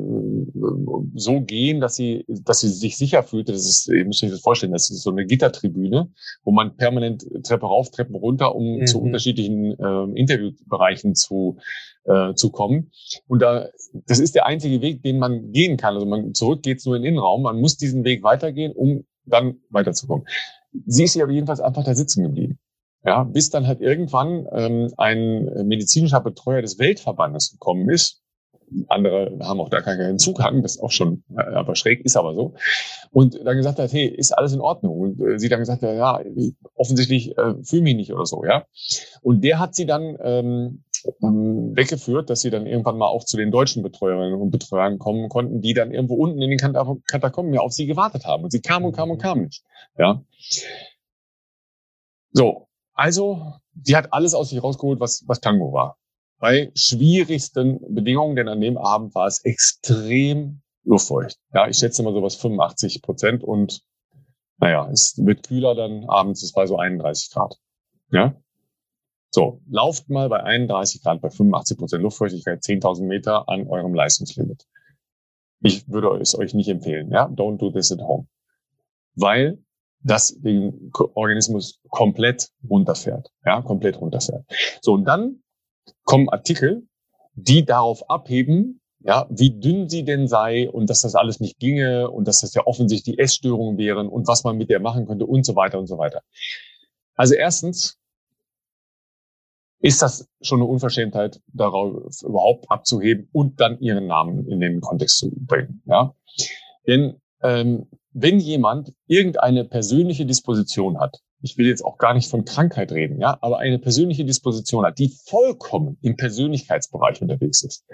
so gehen, dass sie, dass sie sich sicher fühlte. Das ist, ihr müsst euch das vorstellen, das ist so eine Gittertribüne, wo man permanent Treppe rauf, Treppen runter, um mhm. zu unterschiedlichen äh, Interviewbereichen zu, äh, zu kommen. Und da, das ist der einzige Weg, den man gehen kann. Also man zurück geht's nur in den Innenraum. Man muss diesen Weg weitergehen, um dann weiterzukommen. Sie ist ja jedenfalls einfach da sitzen geblieben. Ja, bis dann halt irgendwann ähm, ein medizinischer Betreuer des Weltverbandes gekommen ist. Andere haben auch da keinen Zugang, das ist auch schon äh, aber schräg, ist aber so. Und dann gesagt hat, hey, ist alles in Ordnung? Und äh, sie dann gesagt hat, ja, offensichtlich äh, fühle mich nicht oder so, ja. Und der hat sie dann ähm, ähm, weggeführt, dass sie dann irgendwann mal auch zu den deutschen Betreuerinnen und Betreuern kommen konnten, die dann irgendwo unten in den Katakomben ja auf sie gewartet haben. Und sie kamen und kamen und kamen nicht. Ja. So, also, die hat alles aus sich rausgeholt, was, was Tango war. Bei schwierigsten Bedingungen, denn an dem Abend war es extrem luftfeucht. Ja, ich schätze mal sowas 85 Prozent und naja, es wird kühler dann abends, es war so 31 Grad. Ja. So, lauft mal bei 31 Grad, bei 85 Prozent Luftfeuchtigkeit 10.000 Meter an eurem Leistungslimit. Ich würde es euch nicht empfehlen. Ja, don't do this at home. Weil das den Organismus komplett runterfährt. Ja, komplett runterfährt. So, und dann kommen Artikel, die darauf abheben, ja, wie dünn sie denn sei und dass das alles nicht ginge und dass das ja offensichtlich die Essstörungen wären und was man mit der machen könnte und so weiter und so weiter. Also erstens ist das schon eine Unverschämtheit, darauf überhaupt abzuheben und dann ihren Namen in den Kontext zu bringen. Ja, denn ähm, wenn jemand irgendeine persönliche Disposition hat, ich will jetzt auch gar nicht von Krankheit reden, ja, aber eine persönliche Disposition hat, die vollkommen im Persönlichkeitsbereich unterwegs ist,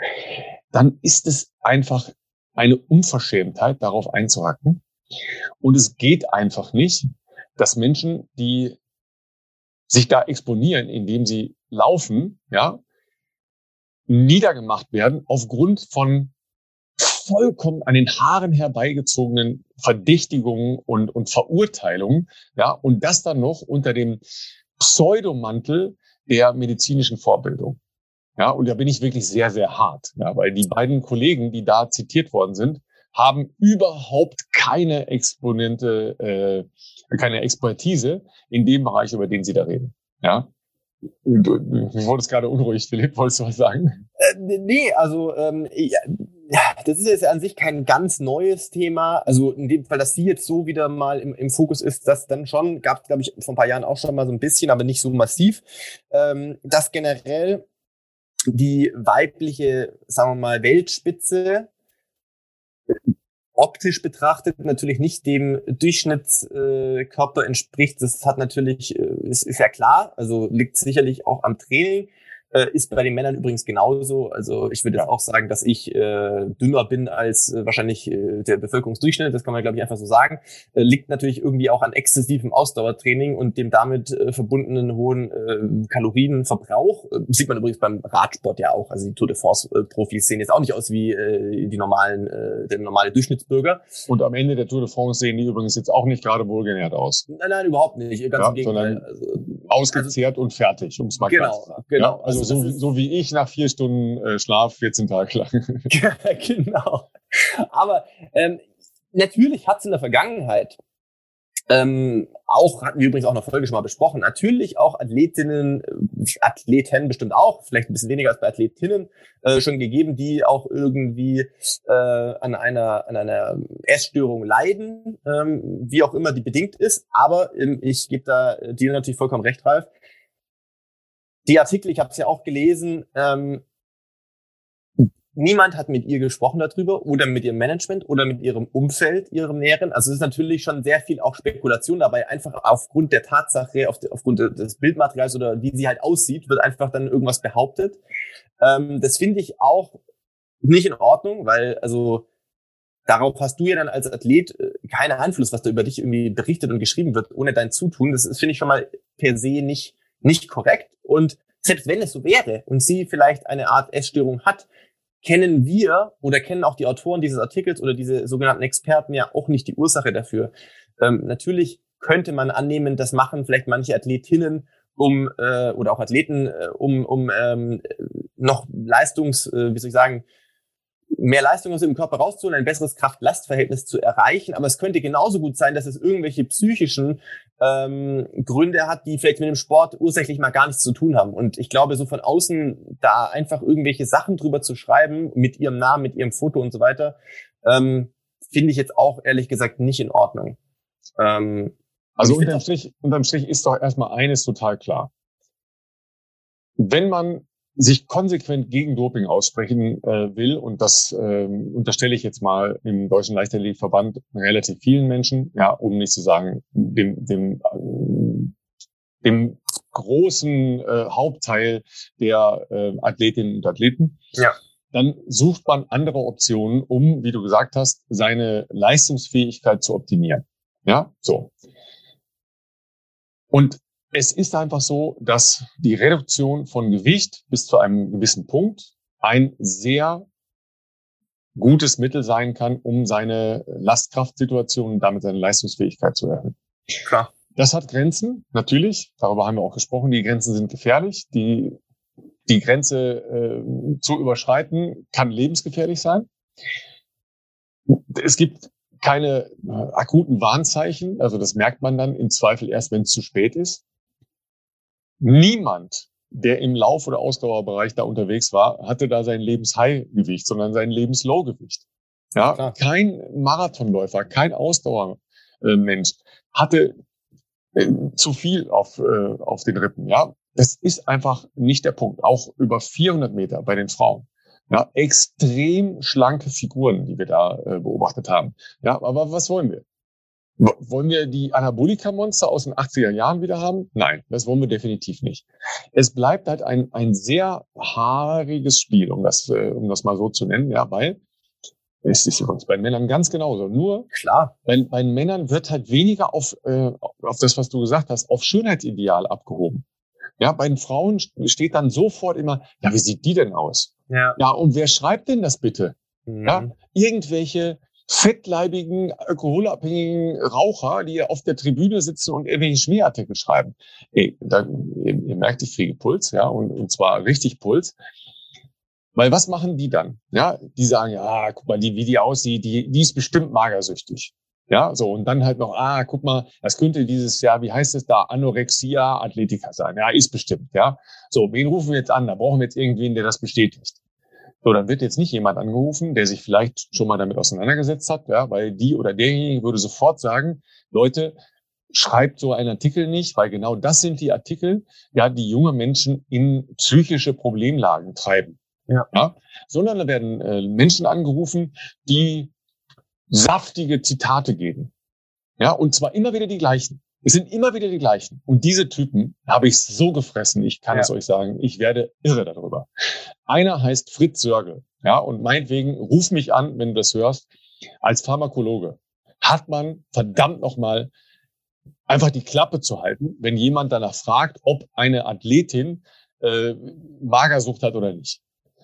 dann ist es einfach eine Unverschämtheit, darauf einzuhacken. Und es geht einfach nicht, dass Menschen, die sich da exponieren, indem sie laufen, ja, niedergemacht werden aufgrund von vollkommen an den Haaren herbeigezogenen Verdächtigungen und, und Verurteilungen, ja, und das dann noch unter dem Pseudomantel der medizinischen Vorbildung. Ja, und da bin ich wirklich sehr, sehr hart, ja, weil die beiden Kollegen, die da zitiert worden sind, haben überhaupt keine Exponente, äh, keine Expertise in dem Bereich, über den sie da reden. Ja, Du, du wurdest gerade unruhig, Philipp, wolltest du was sagen? Äh, nee, also ähm, ja, das ist jetzt an sich kein ganz neues Thema. Also in dem Fall, dass sie jetzt so wieder mal im, im Fokus ist, das dann schon, gab es, glaube ich, vor ein paar Jahren auch schon mal so ein bisschen, aber nicht so massiv, ähm, dass generell die weibliche, sagen wir mal, Weltspitze optisch betrachtet natürlich nicht dem Durchschnittskörper entspricht. Das hat natürlich, äh, ist, ist ja klar, also liegt sicherlich auch am Training. Äh, ist bei den Männern übrigens genauso. Also ich würde jetzt auch sagen, dass ich äh, dünner bin als äh, wahrscheinlich äh, der Bevölkerungsdurchschnitt. Das kann man, glaube ich, einfach so sagen. Äh, liegt natürlich irgendwie auch an exzessivem Ausdauertraining und dem damit äh, verbundenen hohen äh, Kalorienverbrauch. Äh, sieht man übrigens beim Radsport ja auch. Also die Tour de France-Profis sehen jetzt auch nicht aus wie äh, die normalen, äh, der normale Durchschnittsbürger. Und am Ende der Tour de France sehen die übrigens jetzt auch nicht gerade wohlgenährt aus. Nein, nein, überhaupt nicht. Ganz ja, im Gegenteil. Also, ausgezehrt also, und fertig, um es mal genau, klar zu sagen. Genau, ja, also also so, so wie ich nach vier Stunden äh, Schlaf 14 Tage lang. [LAUGHS] genau. Aber ähm, natürlich hat es in der Vergangenheit ähm, auch, hatten wir übrigens auch in der Folge schon mal besprochen, natürlich auch Athletinnen, äh, Athleten bestimmt auch, vielleicht ein bisschen weniger als bei Athletinnen, äh, schon gegeben, die auch irgendwie äh, an einer an einer Essstörung leiden, ähm, wie auch immer die bedingt ist. Aber ähm, ich gebe da dir natürlich vollkommen recht, Ralf die Artikel, ich habe es ja auch gelesen, ähm, niemand hat mit ihr gesprochen darüber oder mit ihrem Management oder mit ihrem Umfeld, ihrem Näheren. Also es ist natürlich schon sehr viel auch Spekulation dabei, einfach aufgrund der Tatsache, auf de, aufgrund des Bildmaterials oder wie sie halt aussieht, wird einfach dann irgendwas behauptet. Ähm, das finde ich auch nicht in Ordnung, weil also darauf hast du ja dann als Athlet äh, keinen Einfluss, was da über dich irgendwie berichtet und geschrieben wird, ohne dein Zutun. Das finde ich, schon mal per se nicht, nicht korrekt. Und selbst wenn es so wäre und sie vielleicht eine Art Essstörung hat, kennen wir oder kennen auch die Autoren dieses Artikels oder diese sogenannten Experten ja auch nicht die Ursache dafür. Ähm, natürlich könnte man annehmen, das machen vielleicht manche Athletinnen um äh, oder auch Athleten, äh, um, um ähm, noch Leistungs, äh, wie soll ich sagen, mehr Leistung aus dem Körper rauszuholen, ein besseres Kraft-Last-Verhältnis zu erreichen. Aber es könnte genauso gut sein, dass es irgendwelche psychischen ähm, Gründe hat, die vielleicht mit dem Sport ursächlich mal gar nichts zu tun haben. Und ich glaube, so von außen da einfach irgendwelche Sachen drüber zu schreiben, mit ihrem Namen, mit ihrem Foto und so weiter, ähm, finde ich jetzt auch ehrlich gesagt nicht in Ordnung. Ähm, also unterm Strich, unterm Strich ist doch erstmal eines total klar. Wenn man sich konsequent gegen Doping aussprechen äh, will, und das äh, unterstelle ich jetzt mal im Deutschen Leichtathletikverband relativ vielen Menschen, ja, um nicht zu sagen, dem, dem, äh, dem großen äh, Hauptteil der äh, Athletinnen und Athleten, ja. dann sucht man andere Optionen, um, wie du gesagt hast, seine Leistungsfähigkeit zu optimieren. Ja, so. Und es ist einfach so, dass die Reduktion von Gewicht bis zu einem gewissen Punkt ein sehr gutes Mittel sein kann, um seine Lastkraftsituation und damit seine Leistungsfähigkeit zu erhöhen. Klar. Das hat Grenzen, natürlich. Darüber haben wir auch gesprochen. Die Grenzen sind gefährlich. Die, die Grenze äh, zu überschreiten kann lebensgefährlich sein. Es gibt keine äh, akuten Warnzeichen. Also das merkt man dann im Zweifel erst, wenn es zu spät ist. Niemand, der im Lauf- oder Ausdauerbereich da unterwegs war, hatte da sein Lebenshighgewicht, sondern sein Lebenslowgewicht. Ja, Klar. kein Marathonläufer, kein Ausdauermensch hatte äh, zu viel auf, äh, auf den Rippen. Ja, das ist einfach nicht der Punkt. Auch über 400 Meter bei den Frauen. Ja, extrem schlanke Figuren, die wir da äh, beobachtet haben. Ja, aber was wollen wir? Wollen wir die Anabolika-Monster aus den 80er Jahren wieder haben? Nein, das wollen wir definitiv nicht. Es bleibt halt ein, ein sehr haariges Spiel, um das, äh, um das mal so zu nennen, ja, weil es ist übrigens bei Männern ganz genauso. Nur, klar, bei, bei Männern wird halt weniger auf, äh, auf das, was du gesagt hast, auf Schönheitsideal abgehoben. Ja, bei den Frauen steht dann sofort immer, ja, wie sieht die denn aus? Ja. Ja, und wer schreibt denn das bitte? Mhm. Ja, irgendwelche fettleibigen, alkoholabhängigen Raucher, die auf der Tribüne sitzen und irgendwelche Schmierartikel schreiben. Ey, da, ihr, ihr merkt, ich kriege Puls, ja, und, und zwar richtig Puls. Weil was machen die dann? Ja, die sagen, ja, guck mal, die, wie die aussieht, die, die ist bestimmt magersüchtig. Ja, so, und dann halt noch, ah, guck mal, das könnte dieses Jahr, wie heißt es da, Anorexia Athletica sein. Ja, ist bestimmt, ja. So, wen rufen wir jetzt an? Da brauchen wir jetzt irgendwen, der das bestätigt. So, dann wird jetzt nicht jemand angerufen, der sich vielleicht schon mal damit auseinandergesetzt hat, ja, weil die oder derjenige würde sofort sagen, Leute, schreibt so einen Artikel nicht, weil genau das sind die Artikel, ja, die junge Menschen in psychische Problemlagen treiben. Ja. ja? Sondern da werden äh, Menschen angerufen, die saftige Zitate geben. Ja, und zwar immer wieder die gleichen. Es sind immer wieder die gleichen. Und diese Typen habe ich so gefressen, ich kann ja. es euch sagen, ich werde irre darüber. Einer heißt Fritz Sörgel. Ja, und meinetwegen ruf mich an, wenn du das hörst. Als Pharmakologe hat man verdammt nochmal einfach die Klappe zu halten, wenn jemand danach fragt, ob eine Athletin äh, Magersucht hat oder nicht.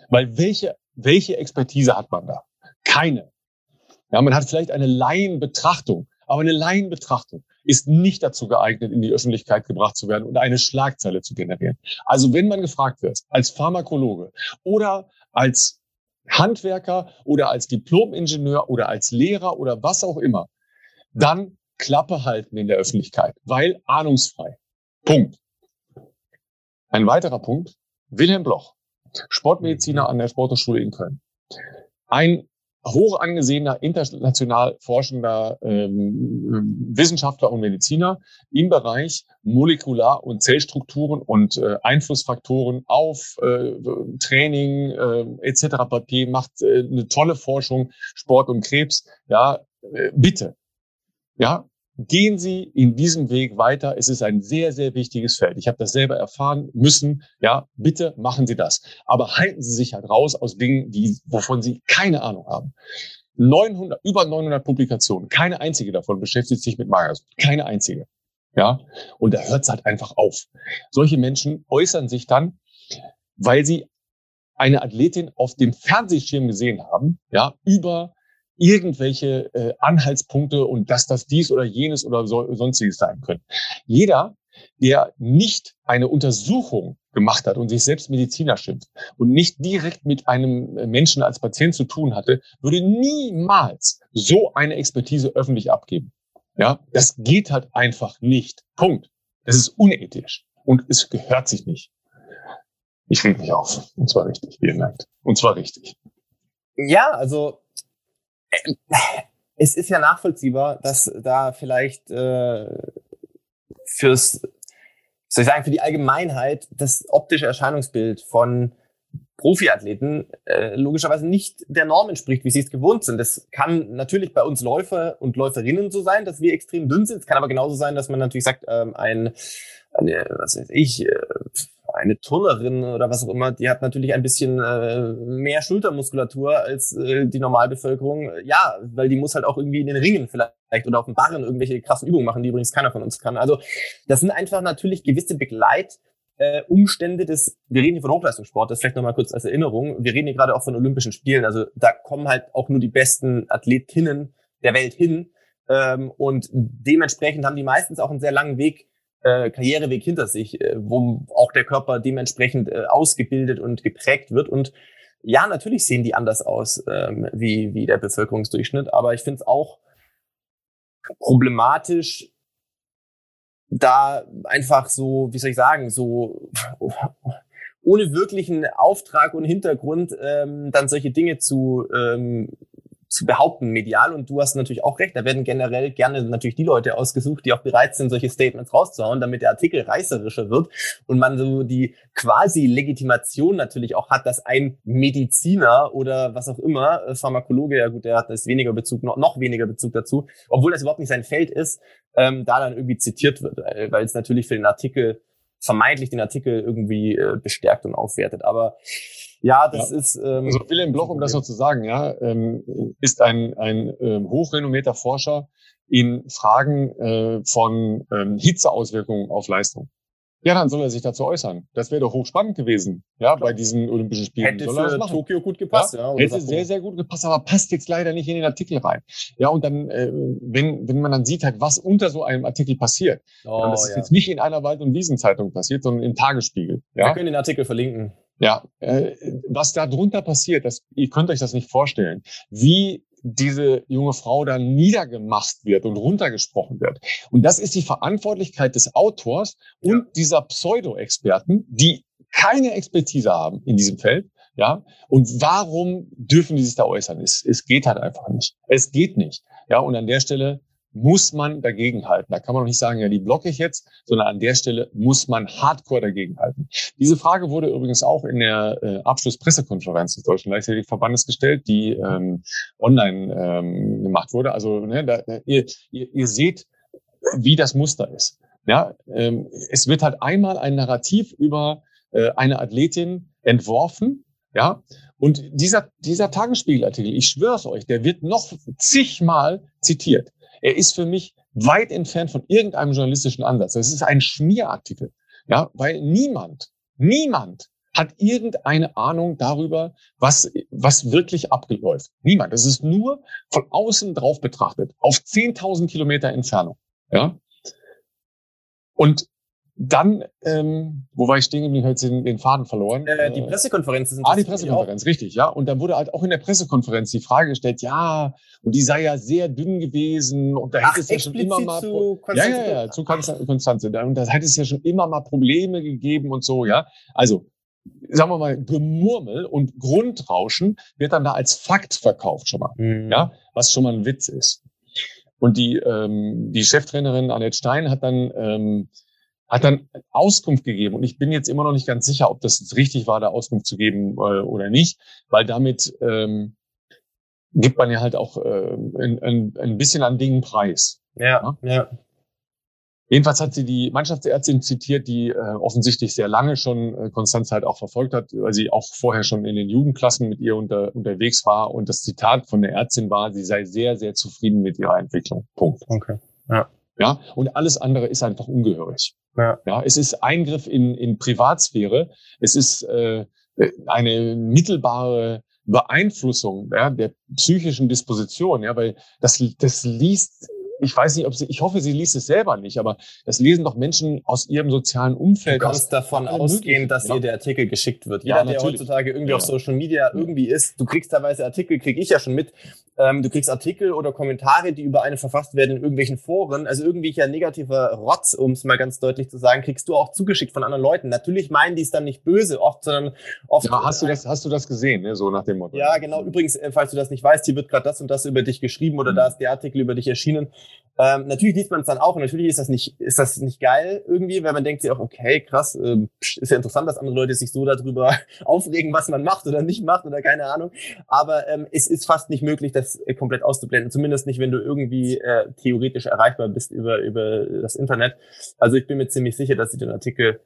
Weil welche, welche Expertise hat man da? Keine. Ja, man hat vielleicht eine Laienbetrachtung, aber eine Laienbetrachtung ist nicht dazu geeignet, in die Öffentlichkeit gebracht zu werden und eine Schlagzeile zu generieren. Also wenn man gefragt wird, als Pharmakologe oder als Handwerker oder als Diplomingenieur oder als Lehrer oder was auch immer, dann Klappe halten in der Öffentlichkeit, weil ahnungsfrei. Punkt. Ein weiterer Punkt, Wilhelm Bloch, Sportmediziner an der Sporthochschule in Köln. Ein hoch angesehener, international forschender ähm, Wissenschaftler und Mediziner im Bereich Molekular- und Zellstrukturen und äh, Einflussfaktoren auf äh, Training äh, etc. pp. macht äh, eine tolle Forschung, Sport und Krebs. Ja, äh, bitte. Ja, Gehen Sie in diesem Weg weiter. Es ist ein sehr, sehr wichtiges Feld. Ich habe das selber erfahren müssen. Ja, bitte machen Sie das. Aber halten Sie sich halt raus aus Dingen, die, wovon Sie keine Ahnung haben. 900, über 900 Publikationen. Keine einzige davon beschäftigt sich mit Magersucht. Keine einzige. Ja. Und da hört es halt einfach auf. Solche Menschen äußern sich dann, weil sie eine Athletin auf dem Fernsehschirm gesehen haben, ja, über irgendwelche äh, Anhaltspunkte und dass das dies oder jenes oder so, sonstiges sein können. Jeder, der nicht eine Untersuchung gemacht hat und sich selbst Mediziner schimpft und nicht direkt mit einem Menschen als Patient zu tun hatte, würde niemals so eine Expertise öffentlich abgeben. Ja, das geht halt einfach nicht. Punkt. Das ist unethisch und es gehört sich nicht. Ich reg mich auf. Und zwar richtig, ihr merkt. Und zwar richtig. Ja, also äh, es ist ja nachvollziehbar, dass da vielleicht äh, fürs, soll ich sagen, für die Allgemeinheit das optische Erscheinungsbild von Profiathleten äh, logischerweise nicht der Norm entspricht, wie sie es gewohnt sind. Das kann natürlich bei uns Läufer und Läuferinnen so sein, dass wir extrem dünn sind. Es kann aber genauso sein, dass man natürlich sagt, ähm, ein, eine, was weiß ich, äh, eine Turnerin oder was auch immer, die hat natürlich ein bisschen äh, mehr Schultermuskulatur als äh, die Normalbevölkerung. Ja, weil die muss halt auch irgendwie in den Ringen vielleicht oder auf dem Barren irgendwelche krassen Übungen machen, die übrigens keiner von uns kann. Also das sind einfach natürlich gewisse Begleit äh, Umstände des, wir reden hier von Hochleistungssport, das vielleicht nochmal kurz als Erinnerung, wir reden hier gerade auch von Olympischen Spielen, also da kommen halt auch nur die besten Athletinnen der Welt hin ähm, und dementsprechend haben die meistens auch einen sehr langen Weg äh, Karriereweg hinter sich, äh, wo auch der Körper dementsprechend äh, ausgebildet und geprägt wird. Und ja, natürlich sehen die anders aus ähm, wie, wie der Bevölkerungsdurchschnitt, aber ich finde es auch problematisch, da einfach so, wie soll ich sagen, so ohne wirklichen Auftrag und Hintergrund ähm, dann solche Dinge zu ähm, zu behaupten, medial. Und du hast natürlich auch recht, da werden generell gerne natürlich die Leute ausgesucht, die auch bereit sind, solche Statements rauszuhauen, damit der Artikel reißerischer wird und man so die quasi Legitimation natürlich auch hat, dass ein Mediziner oder was auch immer, äh, Pharmakologe, ja gut, der hat das weniger Bezug, noch, noch weniger Bezug dazu, obwohl das überhaupt nicht sein Feld ist, ähm, da dann irgendwie zitiert wird, weil es natürlich für den Artikel vermeintlich den Artikel irgendwie äh, bestärkt und aufwertet. Aber ja, das ja. ist. Ähm, also Wilhelm Bloch, um das noch zu sagen, ja, ähm, ist ein, ein ähm, hochrenommierter Forscher in Fragen äh, von ähm, Hitzeauswirkungen auf Leistung. Ja, dann soll er sich dazu äußern. Das wäre doch hochspannend gewesen, ja, bei diesen Olympischen Spielen. Hätte soll für Tokio gut gepasst, ja. ja hätte sehr, sehr gut gepasst, aber passt jetzt leider nicht in den Artikel rein. Ja, und dann, äh, wenn, wenn man dann sieht halt, was unter so einem Artikel passiert. Oh, und das ja. ist jetzt nicht in einer Wald- und Wiesenzeitung passiert, sondern im Tagesspiegel. Ja? Wir können den Artikel verlinken. Ja, äh, was da drunter passiert, das, ihr könnt euch das nicht vorstellen, wie diese junge Frau dann niedergemacht wird und runtergesprochen wird. Und das ist die Verantwortlichkeit des Autors und ja. dieser Pseudo-Experten, die keine Expertise haben in diesem Feld. Ja, und warum dürfen die sich da äußern? Es, es geht halt einfach nicht. Es geht nicht. Ja, und an der Stelle muss man dagegenhalten. Da kann man doch nicht sagen, ja, die blocke ich jetzt, sondern an der Stelle muss man hardcore dagegenhalten. Diese Frage wurde übrigens auch in der äh, Abschlusspressekonferenz des Deutschen Leichtathletikverbandes gestellt, die ähm, online ähm, gemacht wurde. Also ne, da, ihr, ihr, ihr seht, wie das Muster ist. Ja, ähm, es wird halt einmal ein Narrativ über äh, eine Athletin entworfen, ja, und dieser, dieser Tagesspiegelartikel, ich schwöre es euch, der wird noch zigmal zitiert. Er ist für mich weit entfernt von irgendeinem journalistischen Ansatz. Das ist ein Schmierartikel. Ja, weil niemand, niemand hat irgendeine Ahnung darüber, was, was wirklich abgeläuft. Niemand. Das ist nur von außen drauf betrachtet, auf 10.000 Kilometer Entfernung. Ja. Und dann, ähm, wo war ich stehen geblieben, habe den, den Faden verloren. Äh, die Pressekonferenz ist Ah, die Pressekonferenz, richtig, ja. Und dann wurde halt auch in der Pressekonferenz die Frage gestellt, ja, und die sei ja sehr dünn gewesen und da hätte es ja schon immer mal zu ja, ja, ja, zu Konstanze. Und da hätte es ja schon immer mal Probleme gegeben und so, ja. Also, sagen wir mal, Gemurmel und Grundrauschen wird dann da als Fakt verkauft schon mal, mhm. ja, was schon mal ein Witz ist. Und die, ähm, die Cheftrainerin Annette Stein hat dann ähm, hat dann Auskunft gegeben. Und ich bin jetzt immer noch nicht ganz sicher, ob das jetzt richtig war, da Auskunft zu geben äh, oder nicht, weil damit ähm, gibt man ja halt auch äh, ein, ein, ein bisschen an Dingen preis. Ja, ja. ja. Jedenfalls hat sie die Mannschaftsärztin zitiert, die äh, offensichtlich sehr lange schon äh, Konstanz halt auch verfolgt hat, weil sie auch vorher schon in den Jugendklassen mit ihr unter, unterwegs war. Und das Zitat von der Ärztin war, sie sei sehr, sehr zufrieden mit ihrer Entwicklung. Punkt. Okay. Ja. Ja, und alles andere ist einfach ungehörig. Ja. Ja, es ist Eingriff in, in Privatsphäre. Es ist äh, eine mittelbare Beeinflussung ja, der psychischen Disposition, ja, weil das, das liest ich weiß nicht, ob sie, ich hoffe, sie liest es selber nicht, aber das lesen doch Menschen aus ihrem sozialen Umfeld. Du kannst davon ausgehen, dass ja. ihr der Artikel geschickt wird. Jeder, ja, der heutzutage irgendwie ja. auf Social Media irgendwie ist, du kriegst teilweise Artikel, kriege ich ja schon mit. Ähm, du kriegst Artikel oder Kommentare, die über einen verfasst werden in irgendwelchen Foren. Also irgendwelcher negativer Rotz, um es mal ganz deutlich zu sagen, kriegst du auch zugeschickt von anderen Leuten. Natürlich meinen die es dann nicht böse, oft, sondern oft. Ja, hast du das, hast du das gesehen, ne? so nach dem Motto? Ja, genau. Übrigens, äh, falls du das nicht weißt, hier wird gerade das und das über dich geschrieben oder mhm. da ist der Artikel über dich erschienen. Ähm, natürlich liest man es dann auch und natürlich ist das nicht, ist das nicht geil irgendwie, weil man denkt sich auch, okay, krass, äh, ist ja interessant, dass andere Leute sich so darüber [LAUGHS] aufregen, was man macht oder nicht macht oder keine Ahnung. Aber ähm, es ist fast nicht möglich, das äh, komplett auszublenden. Zumindest nicht, wenn du irgendwie äh, theoretisch erreichbar bist über, über das Internet. Also ich bin mir ziemlich sicher, dass sie den Artikel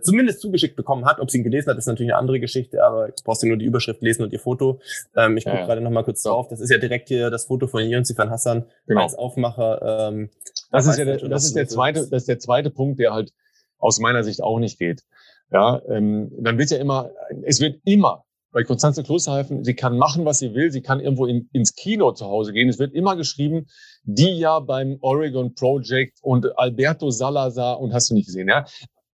zumindest zugeschickt bekommen hat. Ob sie ihn gelesen hat, ist natürlich eine andere Geschichte, aber du brauchst ja nur die Überschrift lesen und ihr Foto. Ähm, ich gucke ja, ja. gerade noch mal kurz drauf. Das ist ja direkt hier das Foto von und Sifan Hassan genau. als Aufmacher. Ähm, das ist ja der, das ist der zweite, das ist der zweite Punkt, der halt aus meiner Sicht auch nicht geht. Ja, ähm, dann wird ja immer, es wird immer bei Konstanze Klosterhalfen, sie kann machen, was sie will, sie kann irgendwo in, ins Kino zu Hause gehen. Es wird immer geschrieben, die ja beim Oregon Project und Alberto Salazar und hast du nicht gesehen, ja?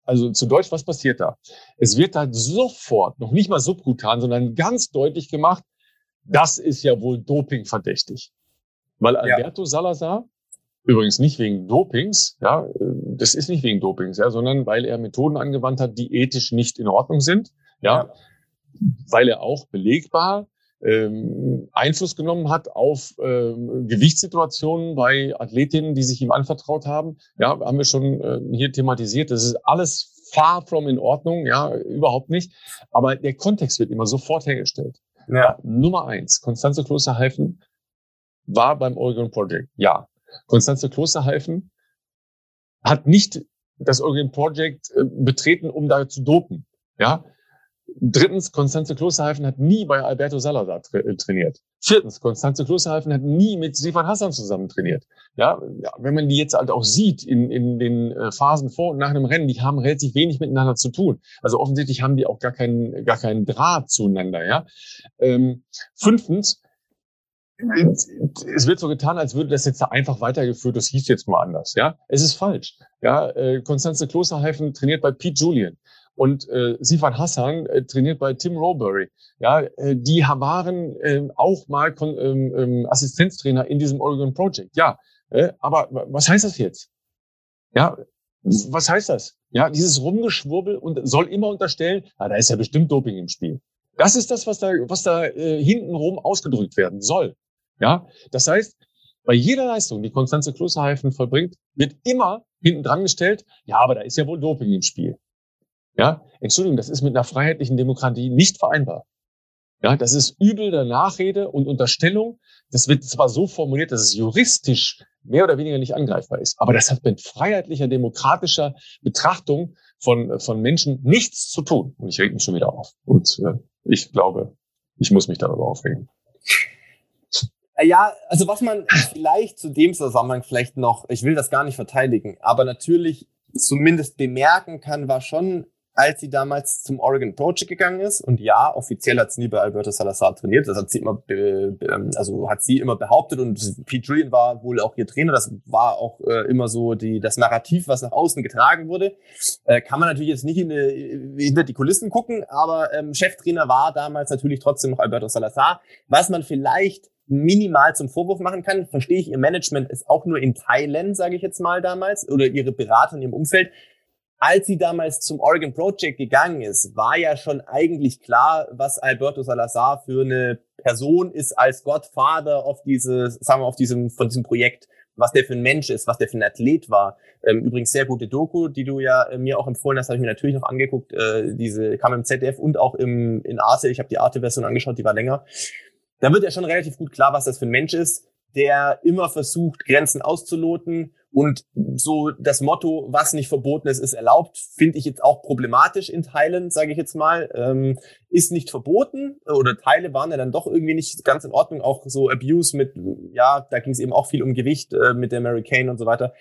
Also zu Deutsch, was passiert da? Es wird halt sofort, noch nicht mal subkutan, sondern ganz deutlich gemacht, das ist ja wohl dopingverdächtig. Weil Alberto ja. Salazar, übrigens nicht wegen Dopings, ja, das ist nicht wegen Dopings, ja, sondern weil er Methoden angewandt hat, die ethisch nicht in Ordnung sind, ja, ja. weil er auch belegbar ähm, Einfluss genommen hat auf ähm, Gewichtssituationen bei Athletinnen, die sich ihm anvertraut haben. Ja, haben wir schon äh, hier thematisiert. Das ist alles far from in Ordnung, ja, überhaupt nicht. Aber der Kontext wird immer sofort hergestellt. Ja. Nummer eins, Konstanze Klosterhalfen war beim Oregon Project. Ja. Konstanze Klosterhalfen hat nicht das Oregon Project äh, betreten, um da zu dopen. Ja, Drittens, Konstanze Klosterhalfen hat nie bei Alberto Salazar tra äh, trainiert. Viertens, Konstanze Klosterhalfen hat nie mit Stefan Hassan zusammen trainiert. Ja, wenn man die jetzt halt auch sieht in, in den äh, Phasen vor und nach einem Rennen, die haben relativ wenig miteinander zu tun. Also offensichtlich haben die auch gar keinen, gar keinen Draht zueinander, ja. Ähm, fünftens, es wird so getan, als würde das jetzt da einfach weitergeführt, das hieß jetzt mal anders, ja. Es ist falsch. Ja, äh, Konstanze Klosterhalfen trainiert bei Pete Julian. Und äh, Sifan Hassan äh, trainiert bei Tim Robury. Ja, äh, die waren äh, auch mal Kon ähm, ähm, Assistenztrainer in diesem Oregon Project. Ja, äh, aber was heißt das jetzt? Ja, was heißt das? Ja, dieses Rumgeschwurbel und soll immer unterstellen, ah, da ist ja bestimmt Doping im Spiel. Das ist das, was da, was da äh, hintenrum ausgedrückt werden soll. Ja, das heißt, bei jeder Leistung, die Konstanze Klosterhalfen vollbringt, wird immer hinten dran gestellt, ja, aber da ist ja wohl Doping im Spiel. Ja, Entschuldigung, das ist mit einer freiheitlichen Demokratie nicht vereinbar. Ja, das ist übel der Nachrede und Unterstellung. Das wird zwar so formuliert, dass es juristisch mehr oder weniger nicht angreifbar ist, aber das hat mit freiheitlicher, demokratischer Betrachtung von, von Menschen nichts zu tun. Und ich reg mich schon wieder auf. Und äh, ich glaube, ich muss mich darüber aufregen. Ja, also was man vielleicht zu dem Zusammenhang vielleicht noch, ich will das gar nicht verteidigen, aber natürlich zumindest bemerken kann, war schon als sie damals zum Oregon Project gegangen ist. Und ja, offiziell hat sie nie bei Alberto Salazar trainiert. Das hat sie immer, ähm, also hat sie immer behauptet. Und Pete Julian war wohl auch ihr Trainer. Das war auch äh, immer so die, das Narrativ, was nach außen getragen wurde. Äh, kann man natürlich jetzt nicht in die, hinter die Kulissen gucken, aber ähm, Cheftrainer war damals natürlich trotzdem noch Alberto Salazar. Was man vielleicht minimal zum Vorwurf machen kann, verstehe ich, ihr Management ist auch nur in Thailand, sage ich jetzt mal damals, oder ihre Berater in ihrem Umfeld als sie damals zum Oregon Project gegangen ist, war ja schon eigentlich klar, was Alberto Salazar für eine Person ist als Godfather auf diese, sagen wir, auf diesem, von diesem Projekt, was der für ein Mensch ist, was der für ein Athlet war. Ähm, übrigens sehr gute Doku, die du ja äh, mir auch empfohlen hast, habe ich mir natürlich noch angeguckt. Äh, diese kam im ZDF und auch im, in Arte. Ich habe die Arte-Version angeschaut, die war länger. Da wird ja schon relativ gut klar, was das für ein Mensch ist, der immer versucht, Grenzen auszuloten Und so das Motto, was nicht verboten ist, ist erlaubt, finde ich jetzt auch problematisch in Teilen, sage ich jetzt mal. Ähm, ist nicht verboten oder Teile waren ja dann doch irgendwie nicht ganz in Ordnung. Auch so Abuse mit, ja, da ging es eben auch viel um Gewicht äh, mit der Mary Kane und so weiter.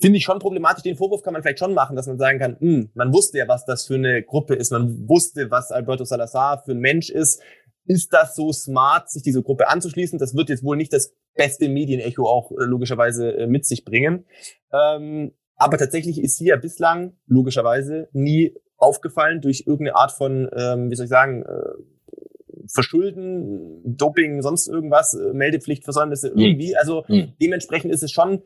Finde ich schon problematisch. Den Vorwurf kann man vielleicht schon machen, dass man sagen kann, mh, hm, man wusste ja, was das für eine Gruppe ist. Man wusste, was Alberto Salazar für ein Mensch ist ist das so smart, sich diese Gruppe anzuschließen? Das wird jetzt wohl nicht das beste Medienecho auch äh, logischerweise äh, mit sich bringen. Ähm, aber tatsächlich ist hier bislang logischerweise nie aufgefallen durch irgendeine Art von, ähm, wie soll ich sagen, äh, Verschulden, Doping, sonst irgendwas, äh, Meldepflicht, Versäumnisse irgendwie. Also mhm. dementsprechend ist es schon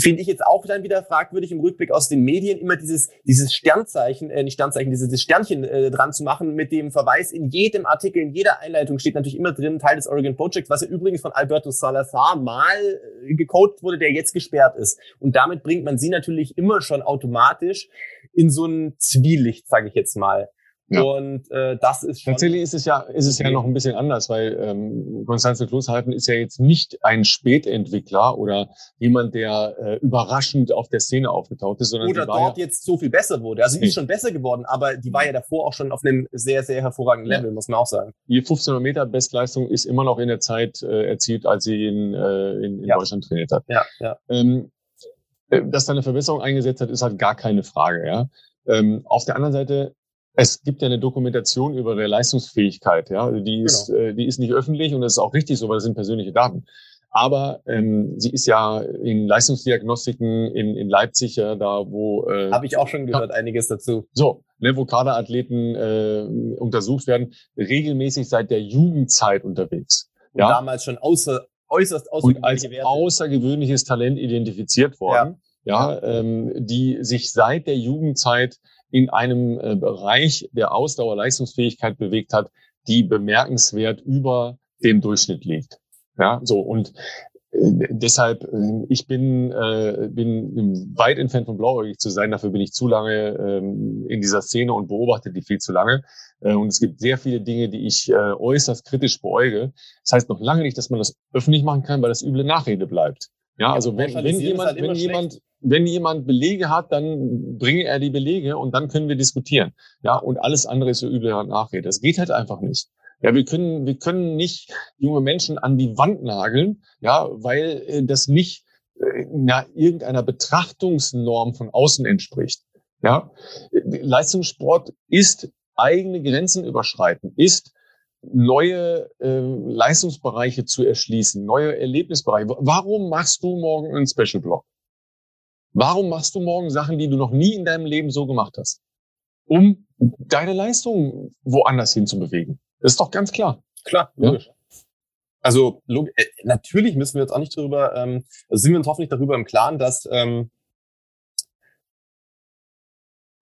finde ich jetzt auch dann wieder fragwürdig im Rückblick aus den Medien immer dieses, dieses Sternzeichen, äh, nicht Sternzeichen, dieses Sternchen äh, dran zu machen mit dem Verweis in jedem Artikel, in jeder Einleitung steht natürlich immer drin, Teil des Oregon Projects, was ja übrigens von Alberto Salazar mal äh, gecodet wurde, der jetzt gesperrt ist. Und damit bringt man sie natürlich immer schon automatisch in so ein Zwielicht, sage ich jetzt mal. Ja. Und äh, das ist schon Tatsächlich ist es ja, ist es okay. ja noch ein bisschen anders, weil ähm, Konstanze Kloßhalten ist ja jetzt nicht ein Spätentwickler oder jemand, der äh, überraschend auf der Szene aufgetaucht ist, sondern oder dort ja jetzt so viel besser wurde. Also die ist schon besser geworden, aber die war ja davor auch schon auf einem sehr, sehr hervorragenden Level, ja. muss man auch sagen. Die 1500 Meter Bestleistung ist immer noch in der Zeit äh, erzielt, als sie in, äh, in, in ja. Deutschland trainiert hat. Ja, ja. Ähm, äh, dass da eine Verbesserung eingesetzt hat, ist halt gar keine Frage. Ja. Ähm, auf der anderen Seite es gibt ja eine Dokumentation über ihre Leistungsfähigkeit, ja. Die ist, genau. äh, die ist nicht öffentlich und das ist auch richtig so, weil das sind persönliche Daten. Aber ähm, sie ist ja in Leistungsdiagnostiken in, in Leipzig, ja, da wo. Äh, Habe ich auch schon gehört, einiges dazu. So, ne, wo Kaderathleten äh, untersucht werden, regelmäßig seit der Jugendzeit unterwegs. Und ja? damals schon außer, äußerst außergewöhnliche und als Werte. außergewöhnliches Talent identifiziert worden. Ja, ja ähm, die sich seit der Jugendzeit in einem äh, Bereich der Ausdauerleistungsfähigkeit bewegt hat, die bemerkenswert über dem Durchschnitt liegt. Ja, so und äh, deshalb, äh, ich bin, bin weit entfernt von blauäugig zu sein. Dafür bin ich zu lange ähm, in dieser Szene und beobachte die viel zu lange. Und es gibt sehr viele Dinge, die ich äußerst kritisch beäuge. Das heißt noch lange nicht, dass man das öffentlich machen kann, weil das üble Nachrede bleibt. Ja, also wenn, wenn jemand, halt wenn jemand, wenn jemand Belege hat, dann bringe er die Belege und dann können wir diskutieren. Ja, und alles andere ist so üble Nachrede. Das geht halt einfach nicht. Ja, wir können, wir können nicht junge Menschen an die Wand nageln, ja, weil äh, das nicht äh, na, irgendeiner Betrachtungsnorm von außen entspricht. Ja, Leistungssport ist eigene Grenzen überschreiten, ist neue äh, Leistungsbereiche zu erschließen, neue Erlebnisbereiche. Warum machst du morgen einen Special Block? Warum machst du morgen Sachen, die du noch nie in deinem Leben so gemacht hast? Um deine Leistung woanders hin zu bewegen. Das ist doch ganz klar. Klar, logisch. Ja? Also log äh, natürlich müssen wir jetzt auch nicht darüber, ähm, also sind wir uns hoffentlich darüber im Klaren, dass ähm,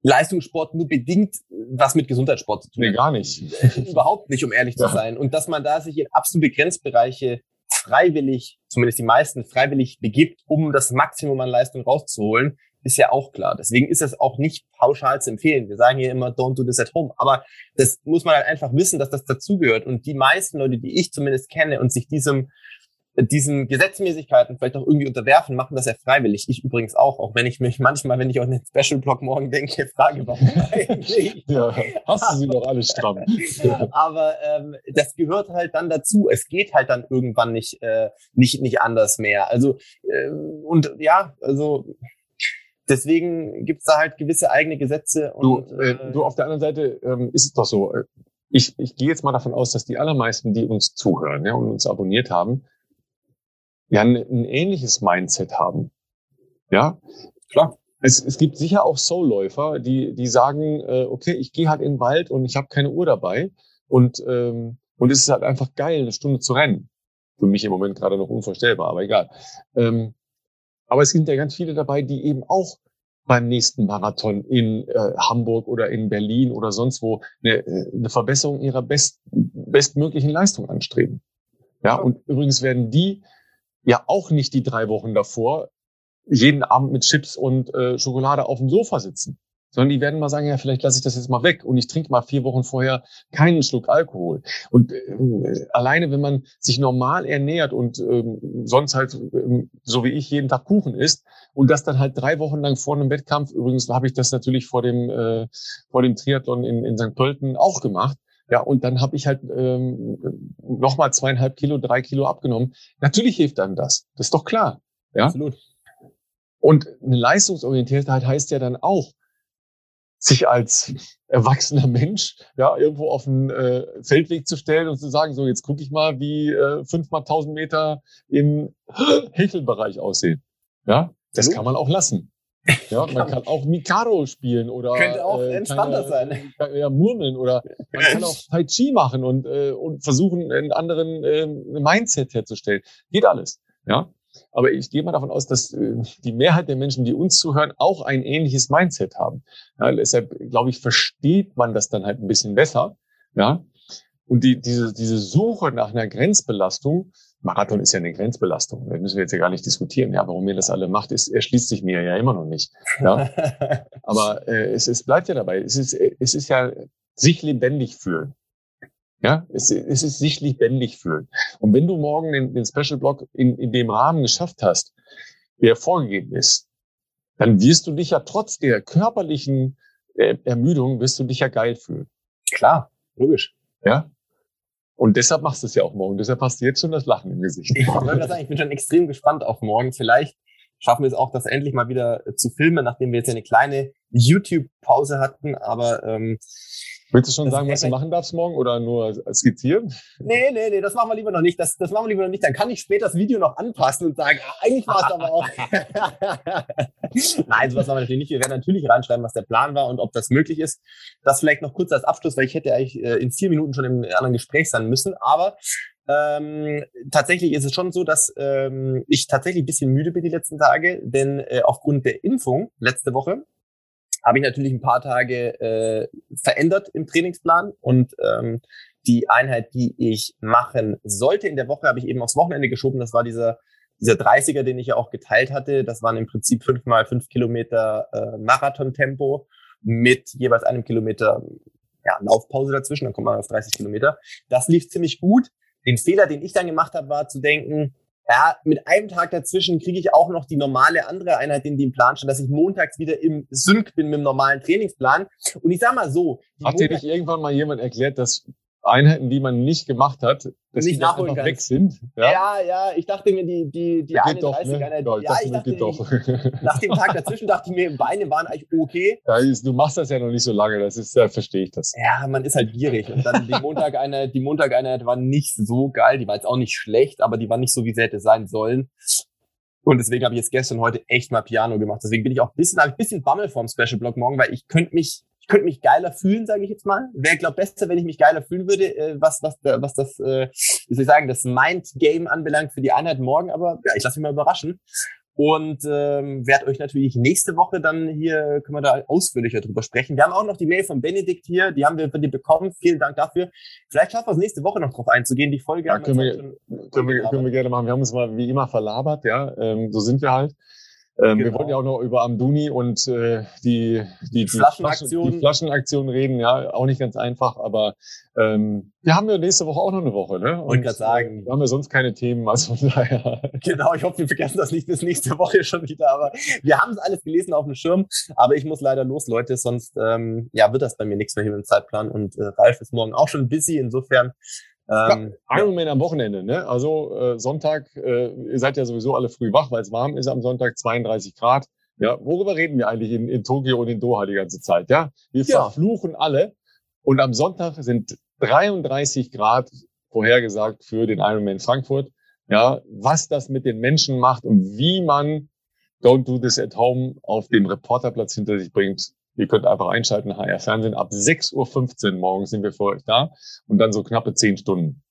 Leistungssport nur bedingt was mit Gesundheitssport zu tun hat. Nee, gar nicht. Überhaupt nicht, um ehrlich zu sein. Und dass man da sich in absolute Grenzbereiche freiwillig, zumindest die meisten, freiwillig begibt, um das Maximum an Leistung rauszuholen, ist ja auch klar. Deswegen ist es auch nicht pauschal zu empfehlen. Wir sagen hier immer, don't do this at home. Aber das muss man halt einfach wissen, dass das dazugehört. Und die meisten Leute, die ich zumindest kenne und sich diesem diesen Gesetzmäßigkeiten vielleicht auch irgendwie unterwerfen, machen das ja freiwillig. Ich übrigens auch, auch wenn ich mich manchmal, wenn ich an den Special Blog morgen denke, frage, warum [LAUGHS] eigentlich? ja, hast du sie doch alle stramm. [LAUGHS] Aber ähm, das gehört halt dann dazu. Es geht halt dann irgendwann nicht, äh, nicht, nicht anders mehr. Also, äh, und ja, also deswegen gibt's da halt gewisse eigene Gesetze. Und, du, äh, äh, du auf der anderen Seite ähm, ist es doch so, äh, ich, ich gehe jetzt mal davon aus, dass die allermeisten, die uns zuhören ja, und uns abonniert haben, ja ein, ein ähnliches Mindset haben. Ja, klar. Es, es gibt sicher auch Soulläufer, die, die sagen, äh, okay, ich gehe halt in den Wald und ich habe keine Uhr dabei und, ähm, und es ist halt einfach geil, eine Stunde zu rennen. Für mich im Moment gerade noch unvorstellbar, aber egal. Ähm, aber es sind ja ganz viele dabei, die eben auch beim nächsten Marathon in äh, Hamburg oder in Berlin oder sonst wo eine, äh, eine Verbesserung ihrer best, bestmöglichen Leistung anstreben. Ja, und übrigens werden die ja auch nicht die drei Wochen davor jeden Abend mit Chips und äh, Schokolade auf dem Sofa sitzen. sondern die werden mal sagen, ja, vielleicht lasse ich das jetzt mal weg und ich trinke mal vier Wochen vorher keinen Schluck Alkohol. Und äh, alleine, wenn man sich normal ernährt und äh, sonst halt, äh, so wie ich, jeden Tag Kuchen isst und das dann halt drei Wochen lang vor einem Wettkampf, übrigens habe ich das natürlich vor dem, äh, vor dem Triathlon in, in St. Pölten auch gemacht, ja, und dann habe ich halt ähm, nochmal zweieinhalb Kilo, drei Kilo abgenommen. Natürlich hilft dann das. Das ist doch klar. Ja? Absolut. Und eine Leistungsorientiertheit heißt ja dann auch, sich als erwachsener Mensch ja irgendwo auf den äh, Feldweg zu stellen und zu sagen, so jetzt gucke ich mal, wie äh, fünfmal tausend Meter im Hechelbereich aussehen. Ja, das Hallo? kann man auch lassen. Ja, man kann auch Mikado spielen oder könnte auch äh, entspannter sein. Ja, murmeln oder man kann auch Tai Chi machen und, äh, und versuchen, einen anderen äh, Mindset herzustellen. Geht alles. Ja, aber ich gehe mal davon aus, dass äh, die Mehrheit der Menschen, die uns zuhören, auch ein ähnliches Mindset haben. Ja, deshalb, glaube ich, versteht man das dann halt ein bisschen besser. Ja. Und die, diese, diese Suche nach einer Grenzbelastung, Marathon ist ja eine Grenzbelastung, da müssen wir jetzt ja gar nicht diskutieren. Ja, warum ihr das alle macht, ist, erschließt sich mir ja immer noch nicht. Ja. [LAUGHS] Aber äh, es, es bleibt ja dabei. Es ist, es ist ja sich lebendig fühlen. Ja, es, es ist sich lebendig fühlen. Und wenn du morgen den, den Special Block in, in dem Rahmen geschafft hast, der vorgegeben ist, dann wirst du dich ja trotz der körperlichen äh, Ermüdung, wirst du dich ja geil fühlen. Klar, logisch. Ja. Und deshalb machst du es ja auch morgen. Deshalb hast du jetzt schon das Lachen im Gesicht. Ich, sagen, ich bin schon extrem gespannt auf morgen. Vielleicht schaffen wir es auch, das endlich mal wieder zu filmen, nachdem wir jetzt eine kleine YouTube-Pause hatten. Aber ähm, Willst du schon das sagen, was du machen darfst morgen oder nur skizzieren? Nee, nee, nee, das machen wir lieber noch nicht. Das, das machen wir lieber noch nicht. Dann kann ich später das Video noch anpassen und sagen, ah, eigentlich war es aber auch. [LAUGHS] Nein, sowas machen wir natürlich nicht. Wir werden natürlich reinschreiben, was der Plan war und ob das möglich ist. Das vielleicht noch kurz als Abschluss, weil ich hätte eigentlich äh, in vier Minuten schon im anderen Gespräch sein müssen. Aber ähm, tatsächlich ist es schon so, dass ähm, ich tatsächlich ein bisschen müde bin die letzten Tage, denn äh, aufgrund der Impfung letzte Woche habe ich natürlich ein paar Tage äh, verändert im Trainingsplan und ähm, die Einheit, die ich machen sollte in der Woche, habe ich eben aufs Wochenende geschoben. Das war dieser dieser 30er, den ich ja auch geteilt hatte. Das waren im Prinzip fünf mal fünf Kilometer äh, Marathon-Tempo mit jeweils einem Kilometer ja, Laufpause dazwischen. Dann kommt man auf 30 Kilometer. Das lief ziemlich gut. Den Fehler, den ich dann gemacht habe, war zu denken, ja, mit einem Tag dazwischen kriege ich auch noch die normale andere Einheit in den Plan schon, dass ich montags wieder im Sync bin mit dem normalen Trainingsplan. Und ich sag mal so. Hat dir nicht irgendwann mal jemand erklärt, dass Einheiten, die man nicht gemacht hat, dass nicht die nachholen einfach weg sind. Ja? ja, ja, ich dachte mir, die, die, die 31 ne? Einheit, ja, ja, ich dachte, doch. nach dem Tag dazwischen dachte ich mir, Beine waren eigentlich okay. Ja, du machst das ja noch nicht so lange, das ist, da verstehe ich das. Ja, man ist halt gierig. Und dann die Montag eine, die Montag eine war nicht so geil, die war jetzt auch nicht schlecht, aber die war nicht so, wie sie hätte sein sollen. Und deswegen habe ich jetzt gestern heute echt mal Piano gemacht. Deswegen bin ich auch ein bisschen, ein bisschen Bammel vorm Special Block morgen, weil ich könnte mich ich könnte mich geiler fühlen, sage ich jetzt mal. Wäre, glaube besser, wenn ich mich geiler fühlen würde, äh, was, was, was das, äh, wie soll ich sagen, das Mind-Game anbelangt für die Einheit morgen. Aber ja, ich lasse mich mal überraschen. Und ähm, werde euch natürlich nächste Woche dann hier, können wir da ausführlicher drüber sprechen. Wir haben auch noch die Mail von Benedikt hier, die haben wir von dir bekommen. Vielen Dank dafür. Vielleicht schaffen wir es nächste Woche noch drauf einzugehen. Die Folge ja, können, wir, können, wir, können wir gerne machen. Wir haben uns mal wie immer verlabert, ja. Ähm, so sind wir halt. Ähm, genau. Wir wollten ja auch noch über Amduni und äh, die, die, die, Flaschenaktion. die Flaschenaktion reden, ja, auch nicht ganz einfach, aber ähm, wir haben ja nächste Woche auch noch eine Woche, ne? Und gerade sagen. Da haben wir sonst keine Themen, also von daher. [LAUGHS] Genau, ich hoffe, wir vergessen das nicht bis nächste Woche schon wieder, aber wir haben es alles gelesen auf dem Schirm, aber ich muss leider los, Leute, sonst ähm, ja, wird das bei mir nichts mehr hier mit dem Zeitplan und äh, Ralf ist morgen auch schon busy, insofern ähm, ja, Ironman ja. am Wochenende, ne? Also äh, Sonntag, äh, ihr seid ja sowieso alle früh wach, weil es warm ist am Sonntag, 32 Grad. Ja, worüber reden wir eigentlich in, in Tokio und in Doha die ganze Zeit? Ja, wir ja. verfluchen alle. Und am Sonntag sind 33 Grad vorhergesagt für den Ironman Frankfurt. Ja, was das mit den Menschen macht und wie man Don't Do This at Home auf dem Reporterplatz hinter sich bringt, Ihr könnt einfach einschalten, HR Fernsehen. Ab 6.15 Uhr morgens sind wir für euch da und dann so knappe 10 Stunden.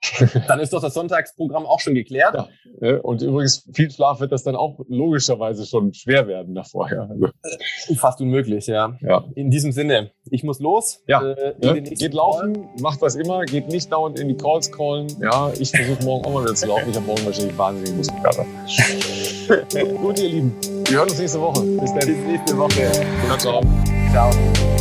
[LAUGHS] Dann ist doch das Sonntagsprogramm auch schon geklärt. Ja, ne? und übrigens, viel Schlaf wird das dann auch logischerweise schon schwer werden nach vorher. Äh, fast unmöglich, ja. ja. In diesem Sinne, ich muss los. Ja, äh, ja. Ne? geht laufen, Call. macht was immer, geht nicht dauernd in die Calls callen. Ja, ich versuche morgen auch mal wieder zu laufen. Ich habe morgen wahrscheinlich wahnsinnig Muskelkater. [LAUGHS] Gut, ihr Lieben. Wir hören uns nächste Woche. Bis dann. Bis nächste Woche. Ciao. Ciao.